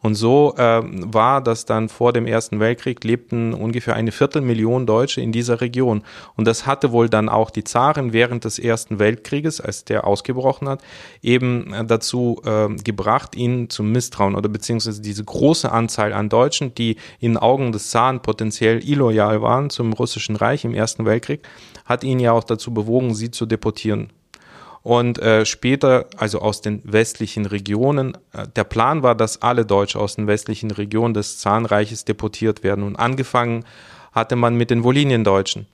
Und so äh, war das dann vor dem Ersten Weltkrieg, lebten ungefähr eine Viertelmillion Deutsche in dieser Region. Und das hatte wohl dann auch die Zaren während des Ersten Weltkrieges, als der ausgebrochen hat, eben äh, dazu äh, gebracht, ihnen zum Misstrauen oder beziehungsweise diese große Anzahl an Deutschen, die in Augen des Zaren potenziell illoyal waren zum russischen Reich im Ersten Weltkrieg, hat ihn ja auch dazu bewogen, sie zu deportieren. Und äh, später, also aus den westlichen Regionen, äh, der Plan war, dass alle Deutsche aus den westlichen Regionen des Zahnreiches deportiert werden. Und angefangen hatte man mit den Woliniendeutschen.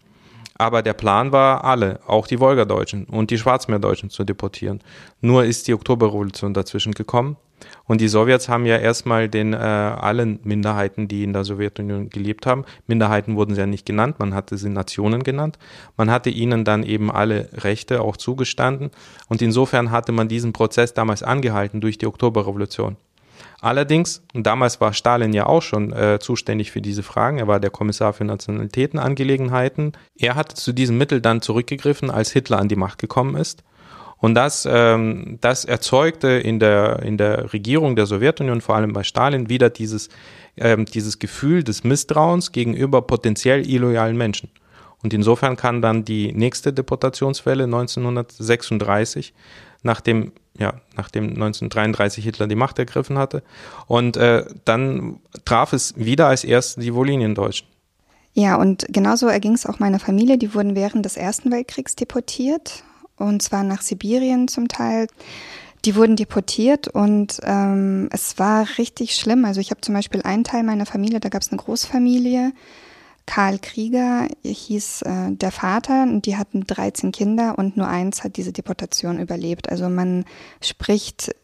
Aber der Plan war, alle, auch die Wolgadeutschen und die Schwarzmeerdeutschen zu deportieren. Nur ist die Oktoberrevolution dazwischen gekommen und die Sowjets haben ja erstmal den äh, allen Minderheiten, die in der Sowjetunion gelebt haben, Minderheiten wurden sie ja nicht genannt, man hatte sie Nationen genannt, man hatte ihnen dann eben alle Rechte auch zugestanden. Und insofern hatte man diesen Prozess damals angehalten durch die Oktoberrevolution. Allerdings, damals war Stalin ja auch schon äh, zuständig für diese Fragen, er war der Kommissar für Nationalitätenangelegenheiten, er hatte zu diesem Mittel dann zurückgegriffen, als Hitler an die Macht gekommen ist und das, ähm, das erzeugte in der, in der Regierung der Sowjetunion, vor allem bei Stalin, wieder dieses, ähm, dieses Gefühl des Misstrauens gegenüber potenziell illoyalen Menschen. Und insofern kann dann die nächste Deportationswelle 1936, nachdem, ja, nachdem 1933 Hitler die Macht ergriffen hatte, und äh, dann traf es wieder als erste die Woliniendeutschen. Ja, und genauso erging es auch meiner Familie. Die wurden während des Ersten Weltkriegs deportiert und zwar nach Sibirien zum Teil. Die wurden deportiert und ähm, es war richtig schlimm. Also ich habe zum Beispiel einen Teil meiner Familie, da gab es eine Großfamilie. Karl Krieger hieß äh, der Vater und die hatten 13 Kinder und nur eins hat diese Deportation überlebt. Also man spricht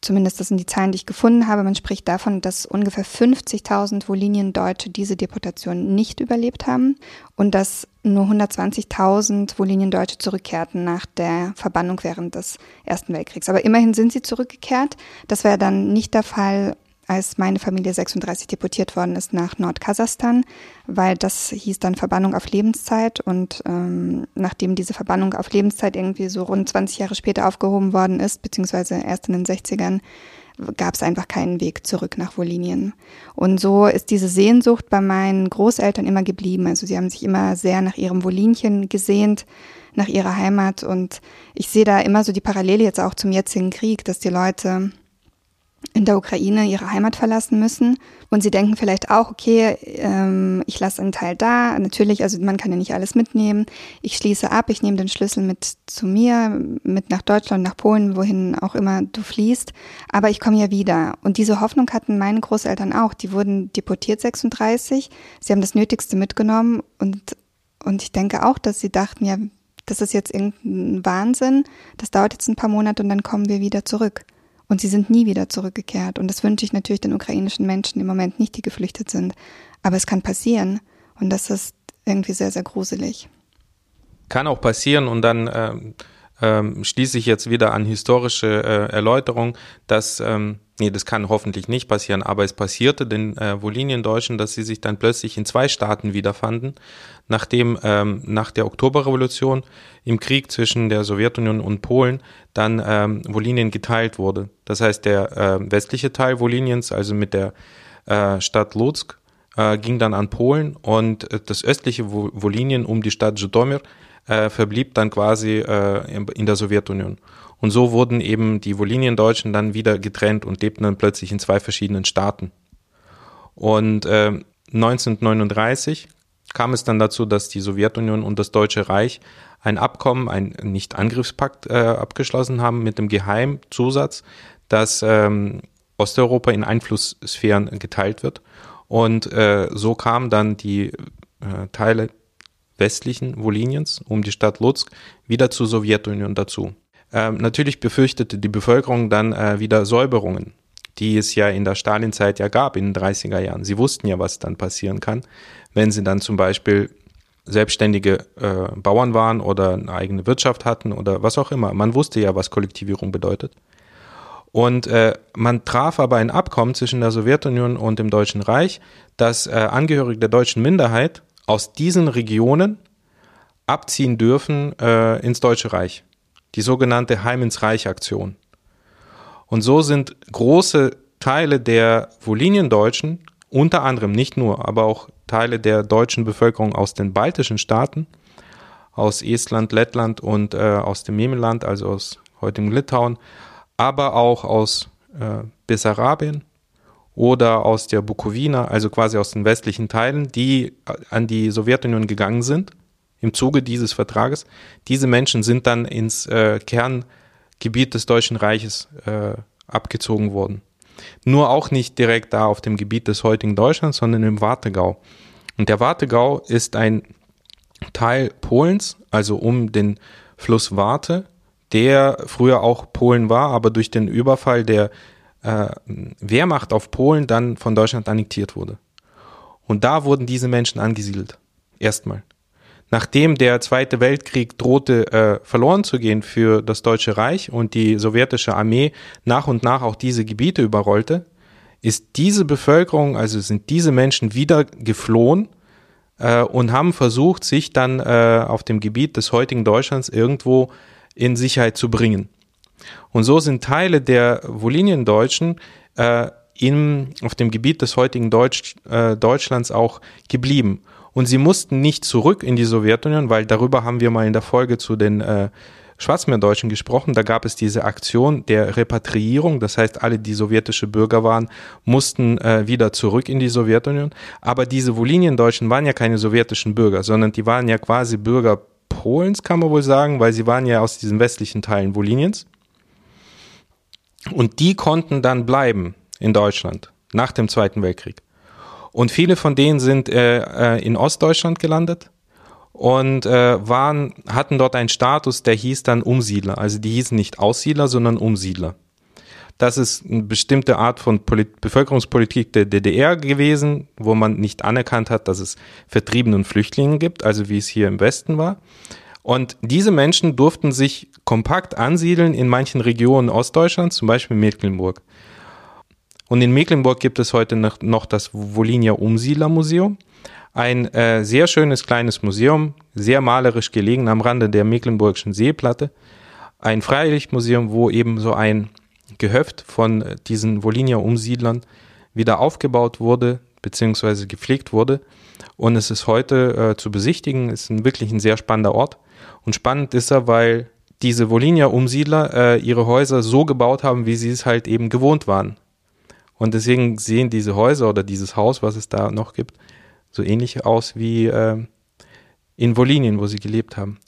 zumindest das sind die Zahlen, die ich gefunden habe, man spricht davon, dass ungefähr 50.000 Woliniendeutsche diese Deportation nicht überlebt haben und dass nur 120.000 Woliniendeutsche zurückkehrten nach der Verbannung während des Ersten Weltkriegs. Aber immerhin sind sie zurückgekehrt. Das wäre dann nicht der Fall als meine Familie 36 deportiert worden ist nach Nordkasachstan, weil das hieß dann Verbannung auf Lebenszeit und ähm, nachdem diese Verbannung auf Lebenszeit irgendwie so rund 20 Jahre später aufgehoben worden ist, beziehungsweise erst in den 60ern, gab es einfach keinen Weg zurück nach Wolinien. Und so ist diese Sehnsucht bei meinen Großeltern immer geblieben. Also sie haben sich immer sehr nach ihrem Wolinchen gesehnt, nach ihrer Heimat. Und ich sehe da immer so die Parallele jetzt auch zum jetzigen Krieg, dass die Leute in der Ukraine ihre Heimat verlassen müssen. Und sie denken vielleicht auch, okay, ähm, ich lasse einen Teil da. Natürlich, also man kann ja nicht alles mitnehmen. Ich schließe ab, ich nehme den Schlüssel mit zu mir, mit nach Deutschland, nach Polen, wohin auch immer du fließt. Aber ich komme ja wieder. Und diese Hoffnung hatten meine Großeltern auch. Die wurden deportiert 36. Sie haben das Nötigste mitgenommen. Und, und ich denke auch, dass sie dachten, ja, das ist jetzt irgendein Wahnsinn. Das dauert jetzt ein paar Monate und dann kommen wir wieder zurück. Und sie sind nie wieder zurückgekehrt. Und das wünsche ich natürlich den ukrainischen Menschen im Moment nicht, die geflüchtet sind. Aber es kann passieren. Und das ist irgendwie sehr, sehr gruselig. Kann auch passieren und dann ähm, ähm, schließe ich jetzt wieder an historische äh, Erläuterung, dass ähm, Nee, das kann hoffentlich nicht passieren, aber es passierte den äh, Woliniendeutschen, dass sie sich dann plötzlich in zwei Staaten wiederfanden, nachdem ähm, nach der Oktoberrevolution im Krieg zwischen der Sowjetunion und Polen dann ähm, Wolinien geteilt wurde. Das heißt, der äh, westliche Teil Woliniens, also mit der äh, Stadt Lutsk, äh, ging dann an Polen und äh, das östliche Wolinien um die Stadt Zhytomyr äh, verblieb dann quasi äh, in der Sowjetunion. Und so wurden eben die Woliniendeutschen dann wieder getrennt und lebten dann plötzlich in zwei verschiedenen Staaten. Und äh, 1939 kam es dann dazu, dass die Sowjetunion und das Deutsche Reich ein Abkommen, ein Nicht-Angriffspakt äh, abgeschlossen haben mit dem Geheimzusatz, dass ähm, Osteuropa in Einflusssphären geteilt wird. Und äh, so kamen dann die äh, Teile westlichen Voliniens um die Stadt Lutsk wieder zur Sowjetunion dazu. Ähm, natürlich befürchtete die Bevölkerung dann äh, wieder Säuberungen, die es ja in der Stalinzeit ja gab in den 30er Jahren. Sie wussten ja, was dann passieren kann, wenn sie dann zum Beispiel selbstständige äh, Bauern waren oder eine eigene Wirtschaft hatten oder was auch immer. Man wusste ja, was Kollektivierung bedeutet. Und äh, man traf aber ein Abkommen zwischen der Sowjetunion und dem Deutschen Reich, dass äh, Angehörige der deutschen Minderheit aus diesen Regionen abziehen dürfen äh, ins Deutsche Reich. Die sogenannte Heim ins Reich Aktion. Und so sind große Teile der Voliniendeutschen, unter anderem nicht nur, aber auch Teile der deutschen Bevölkerung aus den baltischen Staaten, aus Estland, Lettland und äh, aus dem Memeland, also aus heutigem Litauen, aber auch aus äh, Bessarabien oder aus der Bukowina, also quasi aus den westlichen Teilen, die äh, an die Sowjetunion gegangen sind im Zuge dieses Vertrages. Diese Menschen sind dann ins äh, Kerngebiet des Deutschen Reiches äh, abgezogen worden. Nur auch nicht direkt da auf dem Gebiet des heutigen Deutschlands, sondern im Wartegau. Und der Wartegau ist ein Teil Polens, also um den Fluss Warte der früher auch Polen war, aber durch den Überfall der äh, Wehrmacht auf Polen dann von Deutschland annektiert wurde. Und da wurden diese Menschen angesiedelt. Erstmal. Nachdem der Zweite Weltkrieg drohte äh, verloren zu gehen für das Deutsche Reich und die sowjetische Armee nach und nach auch diese Gebiete überrollte, ist diese Bevölkerung, also sind diese Menschen wieder geflohen äh, und haben versucht, sich dann äh, auf dem Gebiet des heutigen Deutschlands irgendwo in Sicherheit zu bringen. Und so sind Teile der Voliniendeutschen äh, in, auf dem Gebiet des heutigen Deutsch, äh, Deutschlands auch geblieben. Und sie mussten nicht zurück in die Sowjetunion, weil darüber haben wir mal in der Folge zu den äh, Schwarzmeerdeutschen gesprochen. Da gab es diese Aktion der Repatriierung. Das heißt, alle, die sowjetische Bürger waren, mussten äh, wieder zurück in die Sowjetunion. Aber diese Voliniendeutschen waren ja keine sowjetischen Bürger, sondern die waren ja quasi Bürger Polens, kann man wohl sagen, weil sie waren ja aus diesen westlichen Teilen Woliniens. Und die konnten dann bleiben in Deutschland nach dem Zweiten Weltkrieg. Und viele von denen sind äh, äh, in Ostdeutschland gelandet und äh, waren, hatten dort einen Status, der hieß dann Umsiedler. Also die hießen nicht Aussiedler, sondern Umsiedler. Das ist eine bestimmte Art von Polit Bevölkerungspolitik der DDR gewesen, wo man nicht anerkannt hat, dass es Vertriebene und Flüchtlinge gibt, also wie es hier im Westen war. Und diese Menschen durften sich kompakt ansiedeln in manchen Regionen Ostdeutschlands, zum Beispiel Mecklenburg. Und in Mecklenburg gibt es heute noch, das Wolinia Umsiedlermuseum. Ein äh, sehr schönes kleines Museum, sehr malerisch gelegen am Rande der Mecklenburgischen Seeplatte. Ein Freilichtmuseum, wo eben so ein Gehöft von äh, diesen Volinia-Umsiedlern wieder aufgebaut wurde, beziehungsweise gepflegt wurde. Und es ist heute äh, zu besichtigen, ist ein, wirklich ein sehr spannender Ort. Und spannend ist er, weil diese Volinia-Umsiedler äh, ihre Häuser so gebaut haben, wie sie es halt eben gewohnt waren. Und deswegen sehen diese Häuser oder dieses Haus, was es da noch gibt, so ähnlich aus wie äh, in Wolinien, wo sie gelebt haben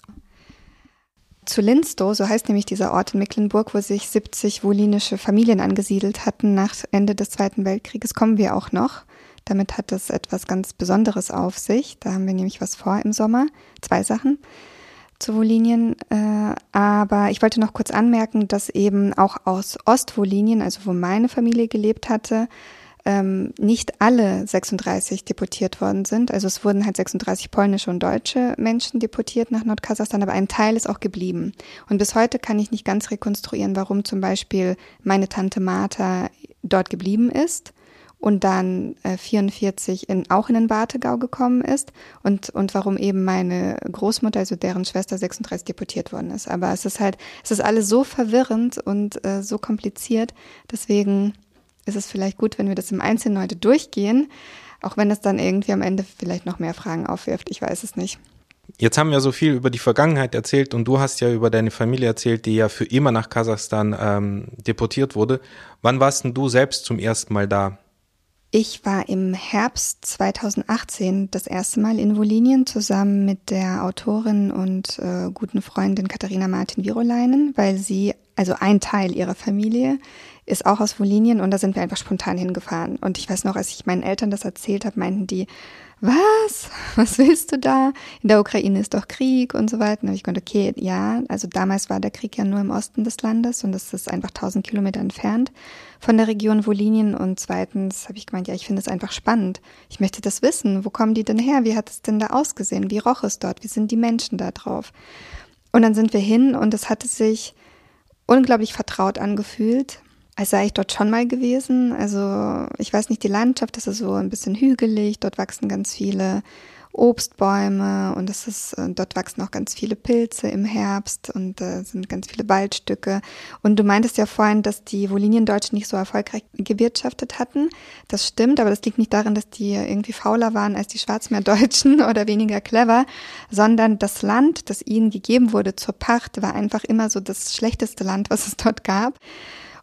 zu Linstow, so heißt nämlich dieser Ort in Mecklenburg, wo sich 70 wolinische Familien angesiedelt hatten nach Ende des Zweiten Weltkrieges, kommen wir auch noch. Damit hat es etwas ganz Besonderes auf sich. Da haben wir nämlich was vor im Sommer. Zwei Sachen zu. Äh, aber ich wollte noch kurz anmerken, dass eben auch aus Ostwolinien, also wo meine Familie gelebt hatte, ähm, nicht alle 36 deportiert worden sind. Also es wurden halt 36 polnische und deutsche Menschen deportiert nach Nordkasachstan, aber ein Teil ist auch geblieben. Und bis heute kann ich nicht ganz rekonstruieren, warum zum Beispiel meine Tante Martha dort geblieben ist und dann äh, 44 in, auch in den Wartegau gekommen ist und, und warum eben meine Großmutter, also deren Schwester 36 deportiert worden ist. Aber es ist halt, es ist alles so verwirrend und äh, so kompliziert. Deswegen ist es vielleicht gut, wenn wir das im Einzelnen heute durchgehen, auch wenn es dann irgendwie am Ende vielleicht noch mehr Fragen aufwirft. Ich weiß es nicht. Jetzt haben wir so viel über die Vergangenheit erzählt und du hast ja über deine Familie erzählt, die ja für immer nach Kasachstan ähm, deportiert wurde. Wann warst denn du selbst zum ersten Mal da? Ich war im Herbst 2018 das erste Mal in Wolinien zusammen mit der Autorin und äh, guten Freundin Katharina Martin Viroleinen, weil sie, also ein Teil ihrer Familie, ist auch aus Wolinien und da sind wir einfach spontan hingefahren. Und ich weiß noch, als ich meinen Eltern das erzählt habe, meinten die, was? Was willst du da? In der Ukraine ist doch Krieg und so weiter. Und ich konnte, okay, ja, also damals war der Krieg ja nur im Osten des Landes und das ist einfach 1000 Kilometer entfernt von der Region Wolinien. Und zweitens habe ich gemeint, ja, ich finde es einfach spannend. Ich möchte das wissen. Wo kommen die denn her? Wie hat es denn da ausgesehen? Wie roch es dort? Wie sind die Menschen da drauf? Und dann sind wir hin und es hatte sich unglaublich vertraut angefühlt als sei ich dort schon mal gewesen. Also ich weiß nicht, die Landschaft, das ist so ein bisschen hügelig, dort wachsen ganz viele Obstbäume und es ist, äh, dort wachsen auch ganz viele Pilze im Herbst und äh, sind ganz viele Waldstücke. Und du meintest ja vorhin, dass die Woliniendeutschen nicht so erfolgreich gewirtschaftet hatten. Das stimmt, aber das liegt nicht daran, dass die irgendwie fauler waren als die Schwarzmeerdeutschen oder weniger clever, sondern das Land, das ihnen gegeben wurde zur Pacht, war einfach immer so das schlechteste Land, was es dort gab.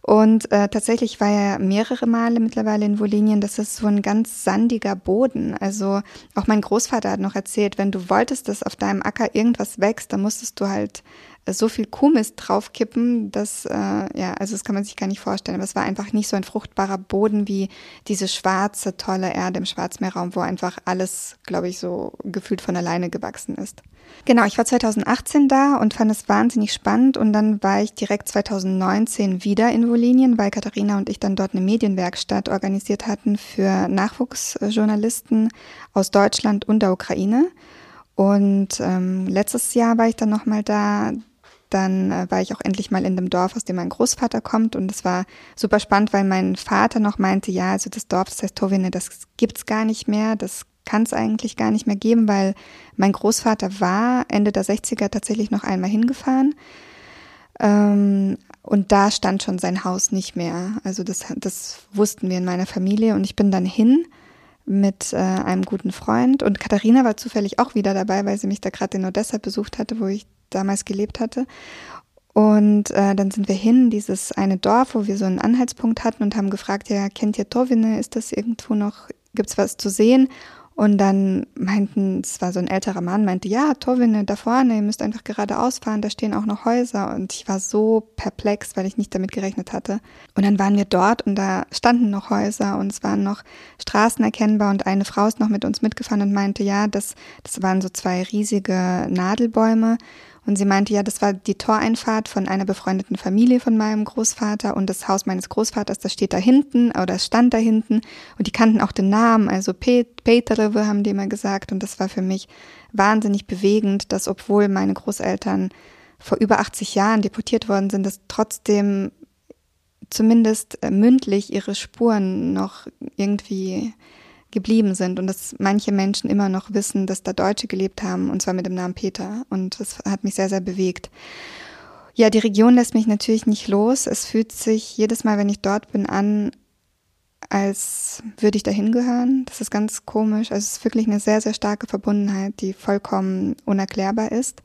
Und äh, tatsächlich war er mehrere Male mittlerweile in Wolinien. Das ist so ein ganz sandiger Boden. Also auch mein Großvater hat noch erzählt, wenn du wolltest, dass auf deinem Acker irgendwas wächst, dann musstest du halt so viel Kuhmist draufkippen, dass, äh, ja, also das kann man sich gar nicht vorstellen. Aber es war einfach nicht so ein fruchtbarer Boden wie diese schwarze, tolle Erde im Schwarzmeerraum, wo einfach alles, glaube ich, so gefühlt von alleine gewachsen ist. Genau, ich war 2018 da und fand es wahnsinnig spannend und dann war ich direkt 2019 wieder in Wolinien, weil Katharina und ich dann dort eine Medienwerkstatt organisiert hatten für Nachwuchsjournalisten aus Deutschland und der Ukraine. Und ähm, letztes Jahr war ich dann nochmal da. Dann äh, war ich auch endlich mal in dem Dorf, aus dem mein Großvater kommt. Und es war super spannend, weil mein Vater noch meinte, ja, also das Dorf, das heißt Tovine, das gibt's gar nicht mehr. Das kann es eigentlich gar nicht mehr geben, weil mein Großvater war Ende der 60er tatsächlich noch einmal hingefahren. Ähm, und da stand schon sein Haus nicht mehr. Also das, das wussten wir in meiner Familie. Und ich bin dann hin mit äh, einem guten Freund. Und Katharina war zufällig auch wieder dabei, weil sie mich da gerade in Odessa besucht hatte, wo ich damals gelebt hatte. Und äh, dann sind wir hin, dieses eine Dorf, wo wir so einen Anhaltspunkt hatten und haben gefragt, ja, kennt ihr Tovine? Ist das irgendwo noch, gibt's was zu sehen? Und dann meinten, es war so ein älterer Mann, meinte, ja, Torwine, da vorne, ihr müsst einfach geradeaus fahren, da stehen auch noch Häuser. Und ich war so perplex, weil ich nicht damit gerechnet hatte. Und dann waren wir dort und da standen noch Häuser und es waren noch Straßen erkennbar und eine Frau ist noch mit uns mitgefahren und meinte, ja, das, das waren so zwei riesige Nadelbäume und sie meinte, ja, das war die Toreinfahrt von einer befreundeten Familie von meinem Großvater und das Haus meines Großvaters, das steht da hinten oder es stand da hinten. Und die kannten auch den Namen, also Pet Petereve haben die immer gesagt. Und das war für mich wahnsinnig bewegend, dass obwohl meine Großeltern vor über 80 Jahren deportiert worden sind, dass trotzdem zumindest mündlich ihre Spuren noch irgendwie geblieben sind und dass manche Menschen immer noch wissen, dass da Deutsche gelebt haben und zwar mit dem Namen Peter und das hat mich sehr, sehr bewegt. Ja, die Region lässt mich natürlich nicht los. Es fühlt sich jedes Mal, wenn ich dort bin, an, als würde ich dahin gehören. Das ist ganz komisch. Also es ist wirklich eine sehr, sehr starke Verbundenheit, die vollkommen unerklärbar ist.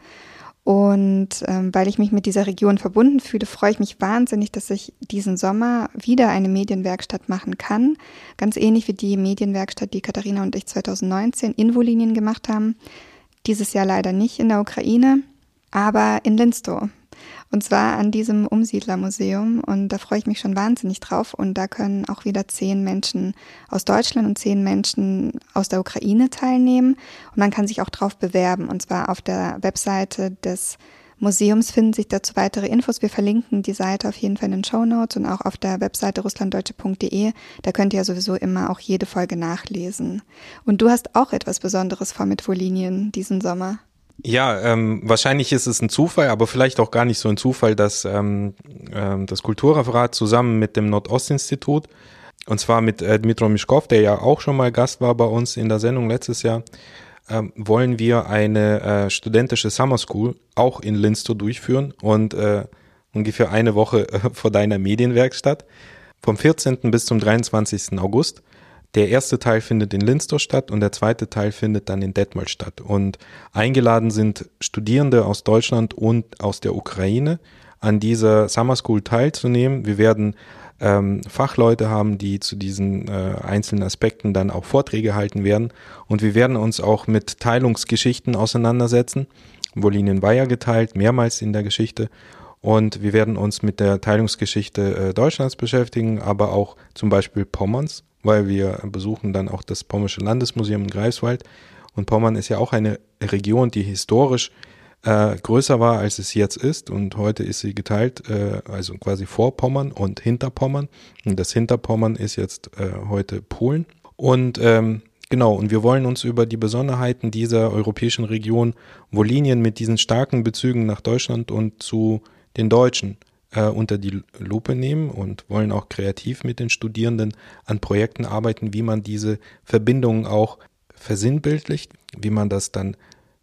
Und ähm, weil ich mich mit dieser Region verbunden fühle, freue ich mich wahnsinnig, dass ich diesen Sommer wieder eine Medienwerkstatt machen kann. Ganz ähnlich wie die Medienwerkstatt, die Katharina und ich 2019 in Wolinien gemacht haben. Dieses Jahr leider nicht in der Ukraine, aber in Linstow. Und zwar an diesem Umsiedlermuseum. Und da freue ich mich schon wahnsinnig drauf. Und da können auch wieder zehn Menschen aus Deutschland und zehn Menschen aus der Ukraine teilnehmen. Und man kann sich auch drauf bewerben. Und zwar auf der Webseite des Museums finden sich dazu weitere Infos. Wir verlinken die Seite auf jeden Fall in den Show Notes und auch auf der Webseite russlanddeutsche.de. Da könnt ihr ja sowieso immer auch jede Folge nachlesen. Und du hast auch etwas Besonderes vor mit Wolinien diesen Sommer. Ja, ähm, wahrscheinlich ist es ein Zufall, aber vielleicht auch gar nicht so ein Zufall, dass ähm, ähm, das Kulturreferat zusammen mit dem Nordostinstitut und zwar mit äh, Dmitro Mischkov, der ja auch schon mal Gast war bei uns in der Sendung letztes Jahr, ähm, wollen wir eine äh, studentische Summer School auch in Linstow durchführen und äh, ungefähr eine Woche äh, vor deiner Medienwerkstatt vom 14. bis zum 23. August. Der erste Teil findet in Linstow statt und der zweite Teil findet dann in Detmold statt. Und eingeladen sind Studierende aus Deutschland und aus der Ukraine an dieser Summer School teilzunehmen. Wir werden ähm, Fachleute haben, die zu diesen äh, einzelnen Aspekten dann auch Vorträge halten werden. Und wir werden uns auch mit Teilungsgeschichten auseinandersetzen. Wolinien war ja geteilt, mehrmals in der Geschichte. Und wir werden uns mit der Teilungsgeschichte äh, Deutschlands beschäftigen, aber auch zum Beispiel Pommerns, weil wir besuchen dann auch das Pommersche Landesmuseum in Greifswald. Und Pommern ist ja auch eine Region, die historisch äh, größer war, als es jetzt ist. Und heute ist sie geteilt, äh, also quasi vor Pommern und hinter Pommern. Und das Hinterpommern ist jetzt äh, heute Polen. Und ähm, genau, und wir wollen uns über die Besonderheiten dieser europäischen Region Wolinien mit diesen starken Bezügen nach Deutschland und zu den Deutschen äh, unter die Lupe nehmen und wollen auch kreativ mit den Studierenden an Projekten arbeiten, wie man diese Verbindungen auch versinnbildlicht, wie man das dann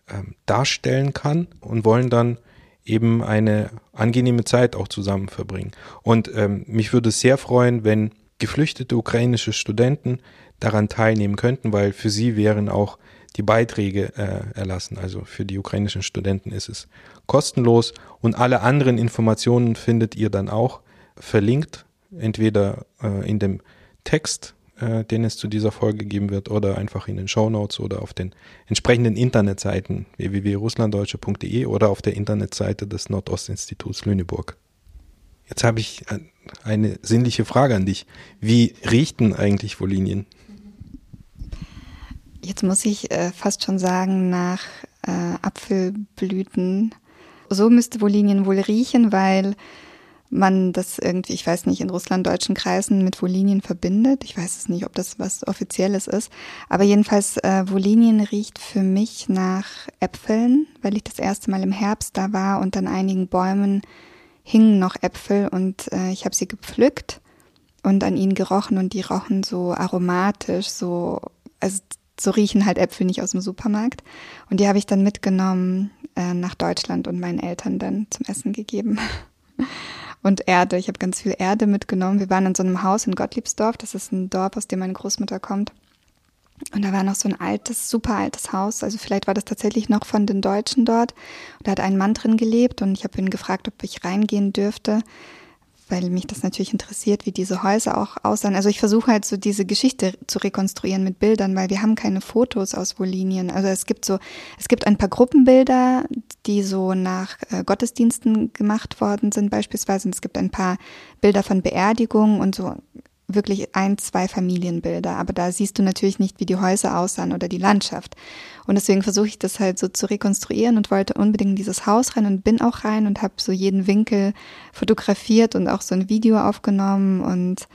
ähm, darstellen kann und wollen dann eben eine angenehme Zeit auch zusammen verbringen. Und ähm, mich würde es sehr freuen, wenn geflüchtete ukrainische Studenten daran teilnehmen könnten, weil für sie wären auch die Beiträge äh, erlassen. Also für die ukrainischen Studenten ist es kostenlos und alle anderen Informationen findet ihr dann auch verlinkt, entweder äh, in dem Text äh, den es zu dieser Folge geben wird, oder einfach in den Show Notes oder auf den entsprechenden Internetseiten www.russlanddeutsche.de oder auf der Internetseite des Nordostinstituts Lüneburg. Jetzt habe ich äh, eine sinnliche Frage an dich. Wie riecht eigentlich Wolinien? Jetzt muss ich äh, fast schon sagen, nach äh, Apfelblüten. So müsste Wolinien wohl riechen, weil man das irgendwie, ich weiß nicht, in russlanddeutschen Kreisen mit Wolinien verbindet. Ich weiß es nicht, ob das was Offizielles ist. Aber jedenfalls, äh, Wolinien riecht für mich nach Äpfeln, weil ich das erste Mal im Herbst da war und an einigen Bäumen hingen noch Äpfel und äh, ich habe sie gepflückt und an ihnen gerochen und die rochen so aromatisch, so, also so riechen halt Äpfel nicht aus dem Supermarkt. Und die habe ich dann mitgenommen äh, nach Deutschland und meinen Eltern dann zum Essen gegeben. und Erde. Ich habe ganz viel Erde mitgenommen. Wir waren in so einem Haus in Gottliebsdorf. Das ist ein Dorf, aus dem meine Großmutter kommt. Und da war noch so ein altes, super altes Haus. Also vielleicht war das tatsächlich noch von den Deutschen dort. Und da hat ein Mann drin gelebt und ich habe ihn gefragt, ob ich reingehen dürfte weil mich das natürlich interessiert, wie diese Häuser auch aussahen. Also ich versuche halt so diese Geschichte zu rekonstruieren mit Bildern, weil wir haben keine Fotos aus Wolinien. Also es gibt so, es gibt ein paar Gruppenbilder, die so nach äh, Gottesdiensten gemacht worden sind beispielsweise. Und es gibt ein paar Bilder von Beerdigungen und so wirklich ein, zwei Familienbilder, aber da siehst du natürlich nicht, wie die Häuser aussahen oder die Landschaft. Und deswegen versuche ich das halt so zu rekonstruieren und wollte unbedingt in dieses Haus rein und bin auch rein und habe so jeden Winkel fotografiert und auch so ein Video aufgenommen. Und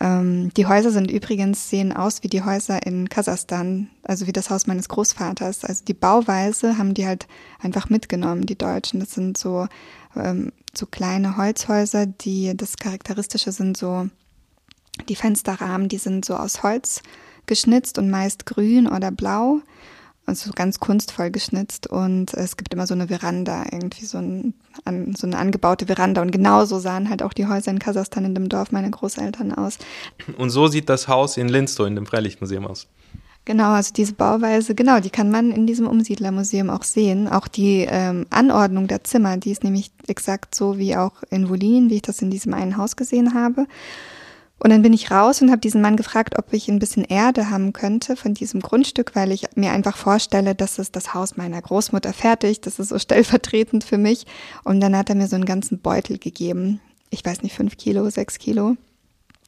ähm, die Häuser sind übrigens, sehen aus wie die Häuser in Kasachstan, also wie das Haus meines Großvaters. Also die Bauweise haben die halt einfach mitgenommen, die Deutschen. Das sind so, ähm, so kleine Holzhäuser, die das Charakteristische sind so die Fensterrahmen, die sind so aus Holz geschnitzt und meist grün oder blau. Also ganz kunstvoll geschnitzt und es gibt immer so eine Veranda, irgendwie so, ein, so eine angebaute Veranda und genauso sahen halt auch die Häuser in Kasachstan in dem Dorf meiner Großeltern aus. Und so sieht das Haus in Linstow in dem Freilichtmuseum aus. Genau, also diese Bauweise, genau, die kann man in diesem Umsiedlermuseum auch sehen. Auch die ähm, Anordnung der Zimmer, die ist nämlich exakt so wie auch in Wolin, wie ich das in diesem einen Haus gesehen habe. Und dann bin ich raus und habe diesen Mann gefragt, ob ich ein bisschen Erde haben könnte von diesem Grundstück, weil ich mir einfach vorstelle, dass es das Haus meiner Großmutter fertigt. Das ist so stellvertretend für mich. Und dann hat er mir so einen ganzen Beutel gegeben. Ich weiß nicht, fünf Kilo, sechs Kilo.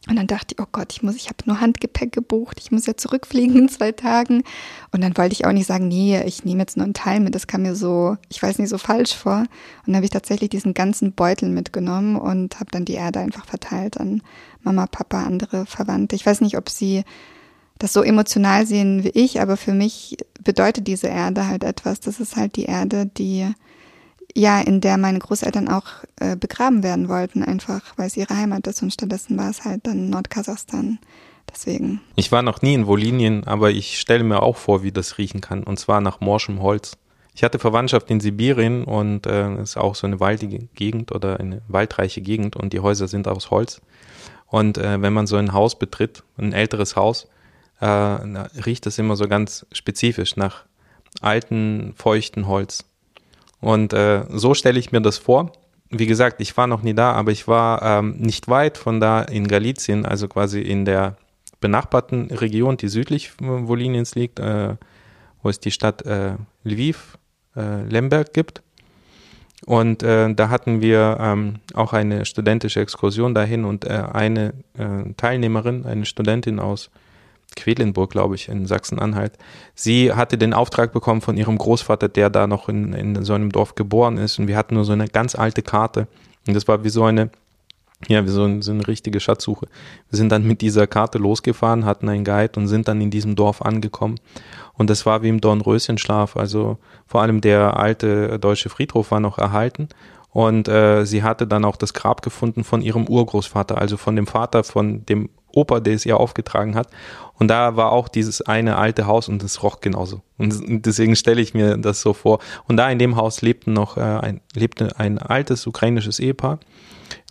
Und dann dachte ich, oh Gott, ich muss, ich habe nur Handgepäck gebucht, ich muss ja zurückfliegen in zwei Tagen. Und dann wollte ich auch nicht sagen, nee, ich nehme jetzt nur einen Teil mit. Das kam mir so, ich weiß nicht, so falsch vor. Und dann habe ich tatsächlich diesen ganzen Beutel mitgenommen und habe dann die Erde einfach verteilt an Mama, Papa, andere Verwandte. Ich weiß nicht, ob sie das so emotional sehen wie ich, aber für mich bedeutet diese Erde halt etwas. Das ist halt die Erde, die ja, in der meine Großeltern auch äh, begraben werden wollten, einfach weil es ihre Heimat ist und stattdessen war es halt dann Nordkasachstan. Deswegen. Ich war noch nie in Wolinien, aber ich stelle mir auch vor, wie das riechen kann. Und zwar nach morschem Holz. Ich hatte Verwandtschaft in Sibirien und äh, es ist auch so eine waldige Gegend oder eine waldreiche Gegend und die Häuser sind aus Holz. Und äh, wenn man so ein Haus betritt, ein älteres Haus, äh, riecht es immer so ganz spezifisch nach alten, feuchten Holz. Und äh, so stelle ich mir das vor. wie gesagt, ich war noch nie da, aber ich war ähm, nicht weit von da in Galizien, also quasi in der benachbarten Region, die südlich Voliniens liegt, äh, wo es die Stadt äh, Lviv, äh, Lemberg gibt. Und äh, da hatten wir ähm, auch eine studentische Exkursion dahin und äh, eine äh, Teilnehmerin, eine Studentin aus Quedlinburg, glaube ich, in Sachsen-Anhalt. Sie hatte den Auftrag bekommen von ihrem Großvater, der da noch in, in so einem Dorf geboren ist. Und wir hatten nur so eine ganz alte Karte. Und das war wie so eine, ja, wie so, ein, so eine richtige Schatzsuche. Wir sind dann mit dieser Karte losgefahren, hatten einen Guide und sind dann in diesem Dorf angekommen. Und das war wie im Dornröschenschlaf. Also vor allem der alte deutsche Friedhof war noch erhalten. Und äh, sie hatte dann auch das Grab gefunden von ihrem Urgroßvater, also von dem Vater von dem Opa, der es ihr aufgetragen hat. Und da war auch dieses eine alte Haus und es roch genauso. Und deswegen stelle ich mir das so vor. Und da in dem Haus lebten noch äh, ein, lebte ein altes ukrainisches Ehepaar.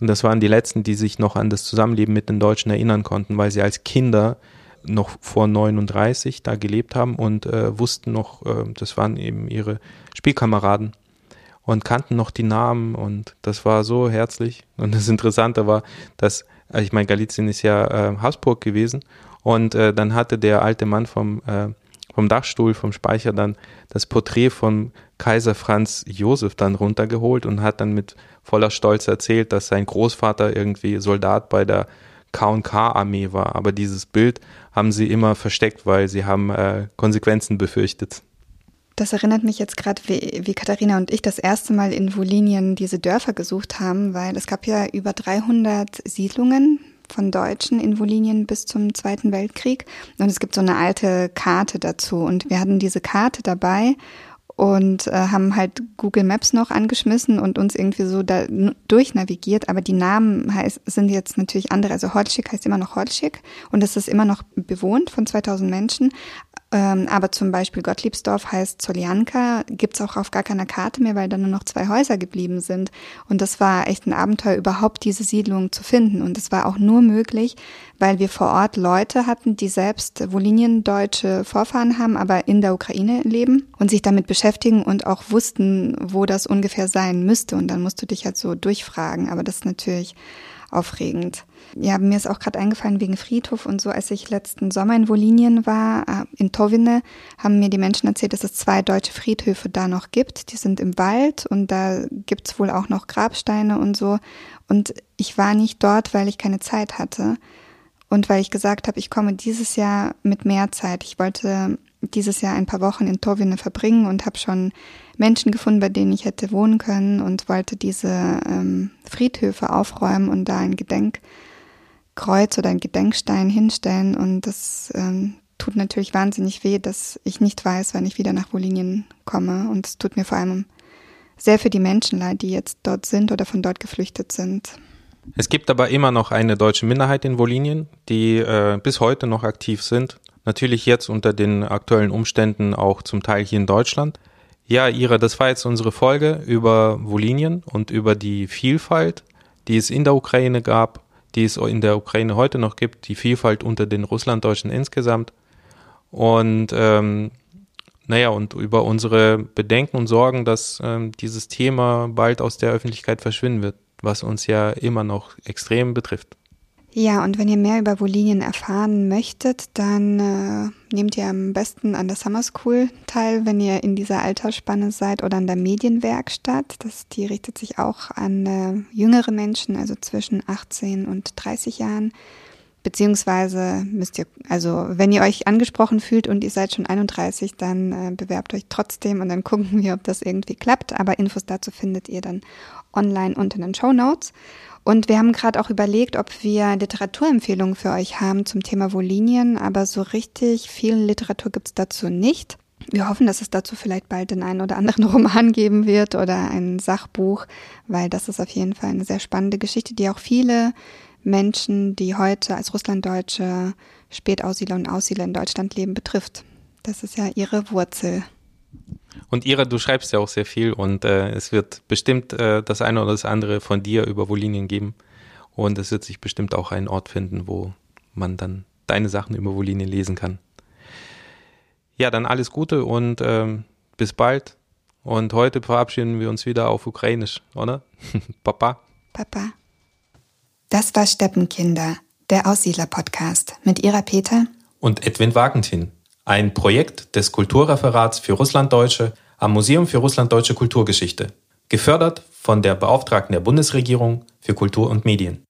Und das waren die letzten, die sich noch an das Zusammenleben mit den Deutschen erinnern konnten, weil sie als Kinder noch vor 39 da gelebt haben und äh, wussten noch, äh, das waren eben ihre Spielkameraden und kannten noch die Namen und das war so herzlich. Und das Interessante war, dass, ich meine, Galizien ist ja äh, Habsburg gewesen und äh, dann hatte der alte Mann vom, äh, vom Dachstuhl, vom Speicher dann das Porträt von Kaiser Franz Josef dann runtergeholt und hat dann mit voller Stolz erzählt, dass sein Großvater irgendwie Soldat bei der K&K-Armee war. Aber dieses Bild haben sie immer versteckt, weil sie haben äh, Konsequenzen befürchtet. Das erinnert mich jetzt gerade, wie, wie Katharina und ich das erste Mal in Wolinien diese Dörfer gesucht haben, weil es gab ja über 300 Siedlungen von Deutschen in Wolinien bis zum Zweiten Weltkrieg. Und es gibt so eine alte Karte dazu. Und wir hatten diese Karte dabei und äh, haben halt Google Maps noch angeschmissen und uns irgendwie so da durchnavigiert. Aber die Namen heißt, sind jetzt natürlich andere. Also Holschik heißt immer noch Holschik und es ist immer noch bewohnt von 2000 Menschen. Ähm, aber zum Beispiel Gottliebsdorf heißt Zolianka, gibt's auch auf gar keiner Karte mehr, weil da nur noch zwei Häuser geblieben sind. Und das war echt ein Abenteuer, überhaupt diese Siedlung zu finden. Und es war auch nur möglich, weil wir vor Ort Leute hatten, die selbst Woliniendeutsche Vorfahren haben, aber in der Ukraine leben und sich damit beschäftigen und auch wussten, wo das ungefähr sein müsste. Und dann musst du dich halt so durchfragen. Aber das ist natürlich aufregend. Ja, mir ist auch gerade eingefallen wegen Friedhof und so, als ich letzten Sommer in Wolinien war, äh, in Towine, haben mir die Menschen erzählt, dass es zwei deutsche Friedhöfe da noch gibt. Die sind im Wald und da gibt's wohl auch noch Grabsteine und so. Und ich war nicht dort, weil ich keine Zeit hatte. Und weil ich gesagt habe, ich komme dieses Jahr mit mehr Zeit. Ich wollte dieses Jahr ein paar Wochen in Towine verbringen und habe schon Menschen gefunden, bei denen ich hätte wohnen können und wollte diese ähm, Friedhöfe aufräumen und da ein Gedenkkreuz oder ein Gedenkstein hinstellen. Und das ähm, tut natürlich wahnsinnig weh, dass ich nicht weiß, wann ich wieder nach Wolinien komme. Und es tut mir vor allem sehr für die Menschen leid, die jetzt dort sind oder von dort geflüchtet sind. Es gibt aber immer noch eine deutsche Minderheit in Wolinien, die äh, bis heute noch aktiv sind. Natürlich jetzt unter den aktuellen Umständen auch zum Teil hier in Deutschland. Ja, Ira, das war jetzt unsere Folge über Wolinien und über die Vielfalt, die es in der Ukraine gab, die es in der Ukraine heute noch gibt, die Vielfalt unter den Russlanddeutschen insgesamt. Und ähm, naja, und über unsere Bedenken und Sorgen, dass ähm, dieses Thema bald aus der Öffentlichkeit verschwinden wird, was uns ja immer noch extrem betrifft. Ja, und wenn ihr mehr über Wolinien erfahren möchtet, dann äh, nehmt ihr am besten an der Summer School teil, wenn ihr in dieser Altersspanne seid oder an der Medienwerkstatt. Das, die richtet sich auch an äh, jüngere Menschen, also zwischen 18 und 30 Jahren. Beziehungsweise müsst ihr, also wenn ihr euch angesprochen fühlt und ihr seid schon 31, dann äh, bewerbt euch trotzdem und dann gucken wir, ob das irgendwie klappt. Aber Infos dazu findet ihr dann online unter den Show Notes. Und wir haben gerade auch überlegt, ob wir Literaturempfehlungen für euch haben zum Thema Wolinien, aber so richtig viel Literatur gibt's dazu nicht. Wir hoffen, dass es dazu vielleicht bald den einen oder anderen Roman geben wird oder ein Sachbuch, weil das ist auf jeden Fall eine sehr spannende Geschichte, die auch viele Menschen, die heute als Russlanddeutsche Spätaussiedler und Aussiedler in Deutschland leben, betrifft. Das ist ja ihre Wurzel. Und Ira, du schreibst ja auch sehr viel und äh, es wird bestimmt äh, das eine oder das andere von dir über Wolinien geben. Und es wird sich bestimmt auch einen Ort finden, wo man dann deine Sachen über Wolinien lesen kann. Ja, dann alles Gute und ähm, bis bald Und heute verabschieden wir uns wieder auf Ukrainisch, oder? Papa. Papa. Das war Steppenkinder, der Aussiedler-Podcast mit Ira Peter und Edwin Wagentin. Ein Projekt des Kulturreferats für Russlanddeutsche am Museum für Russlanddeutsche Kulturgeschichte. Gefördert von der Beauftragten der Bundesregierung für Kultur und Medien.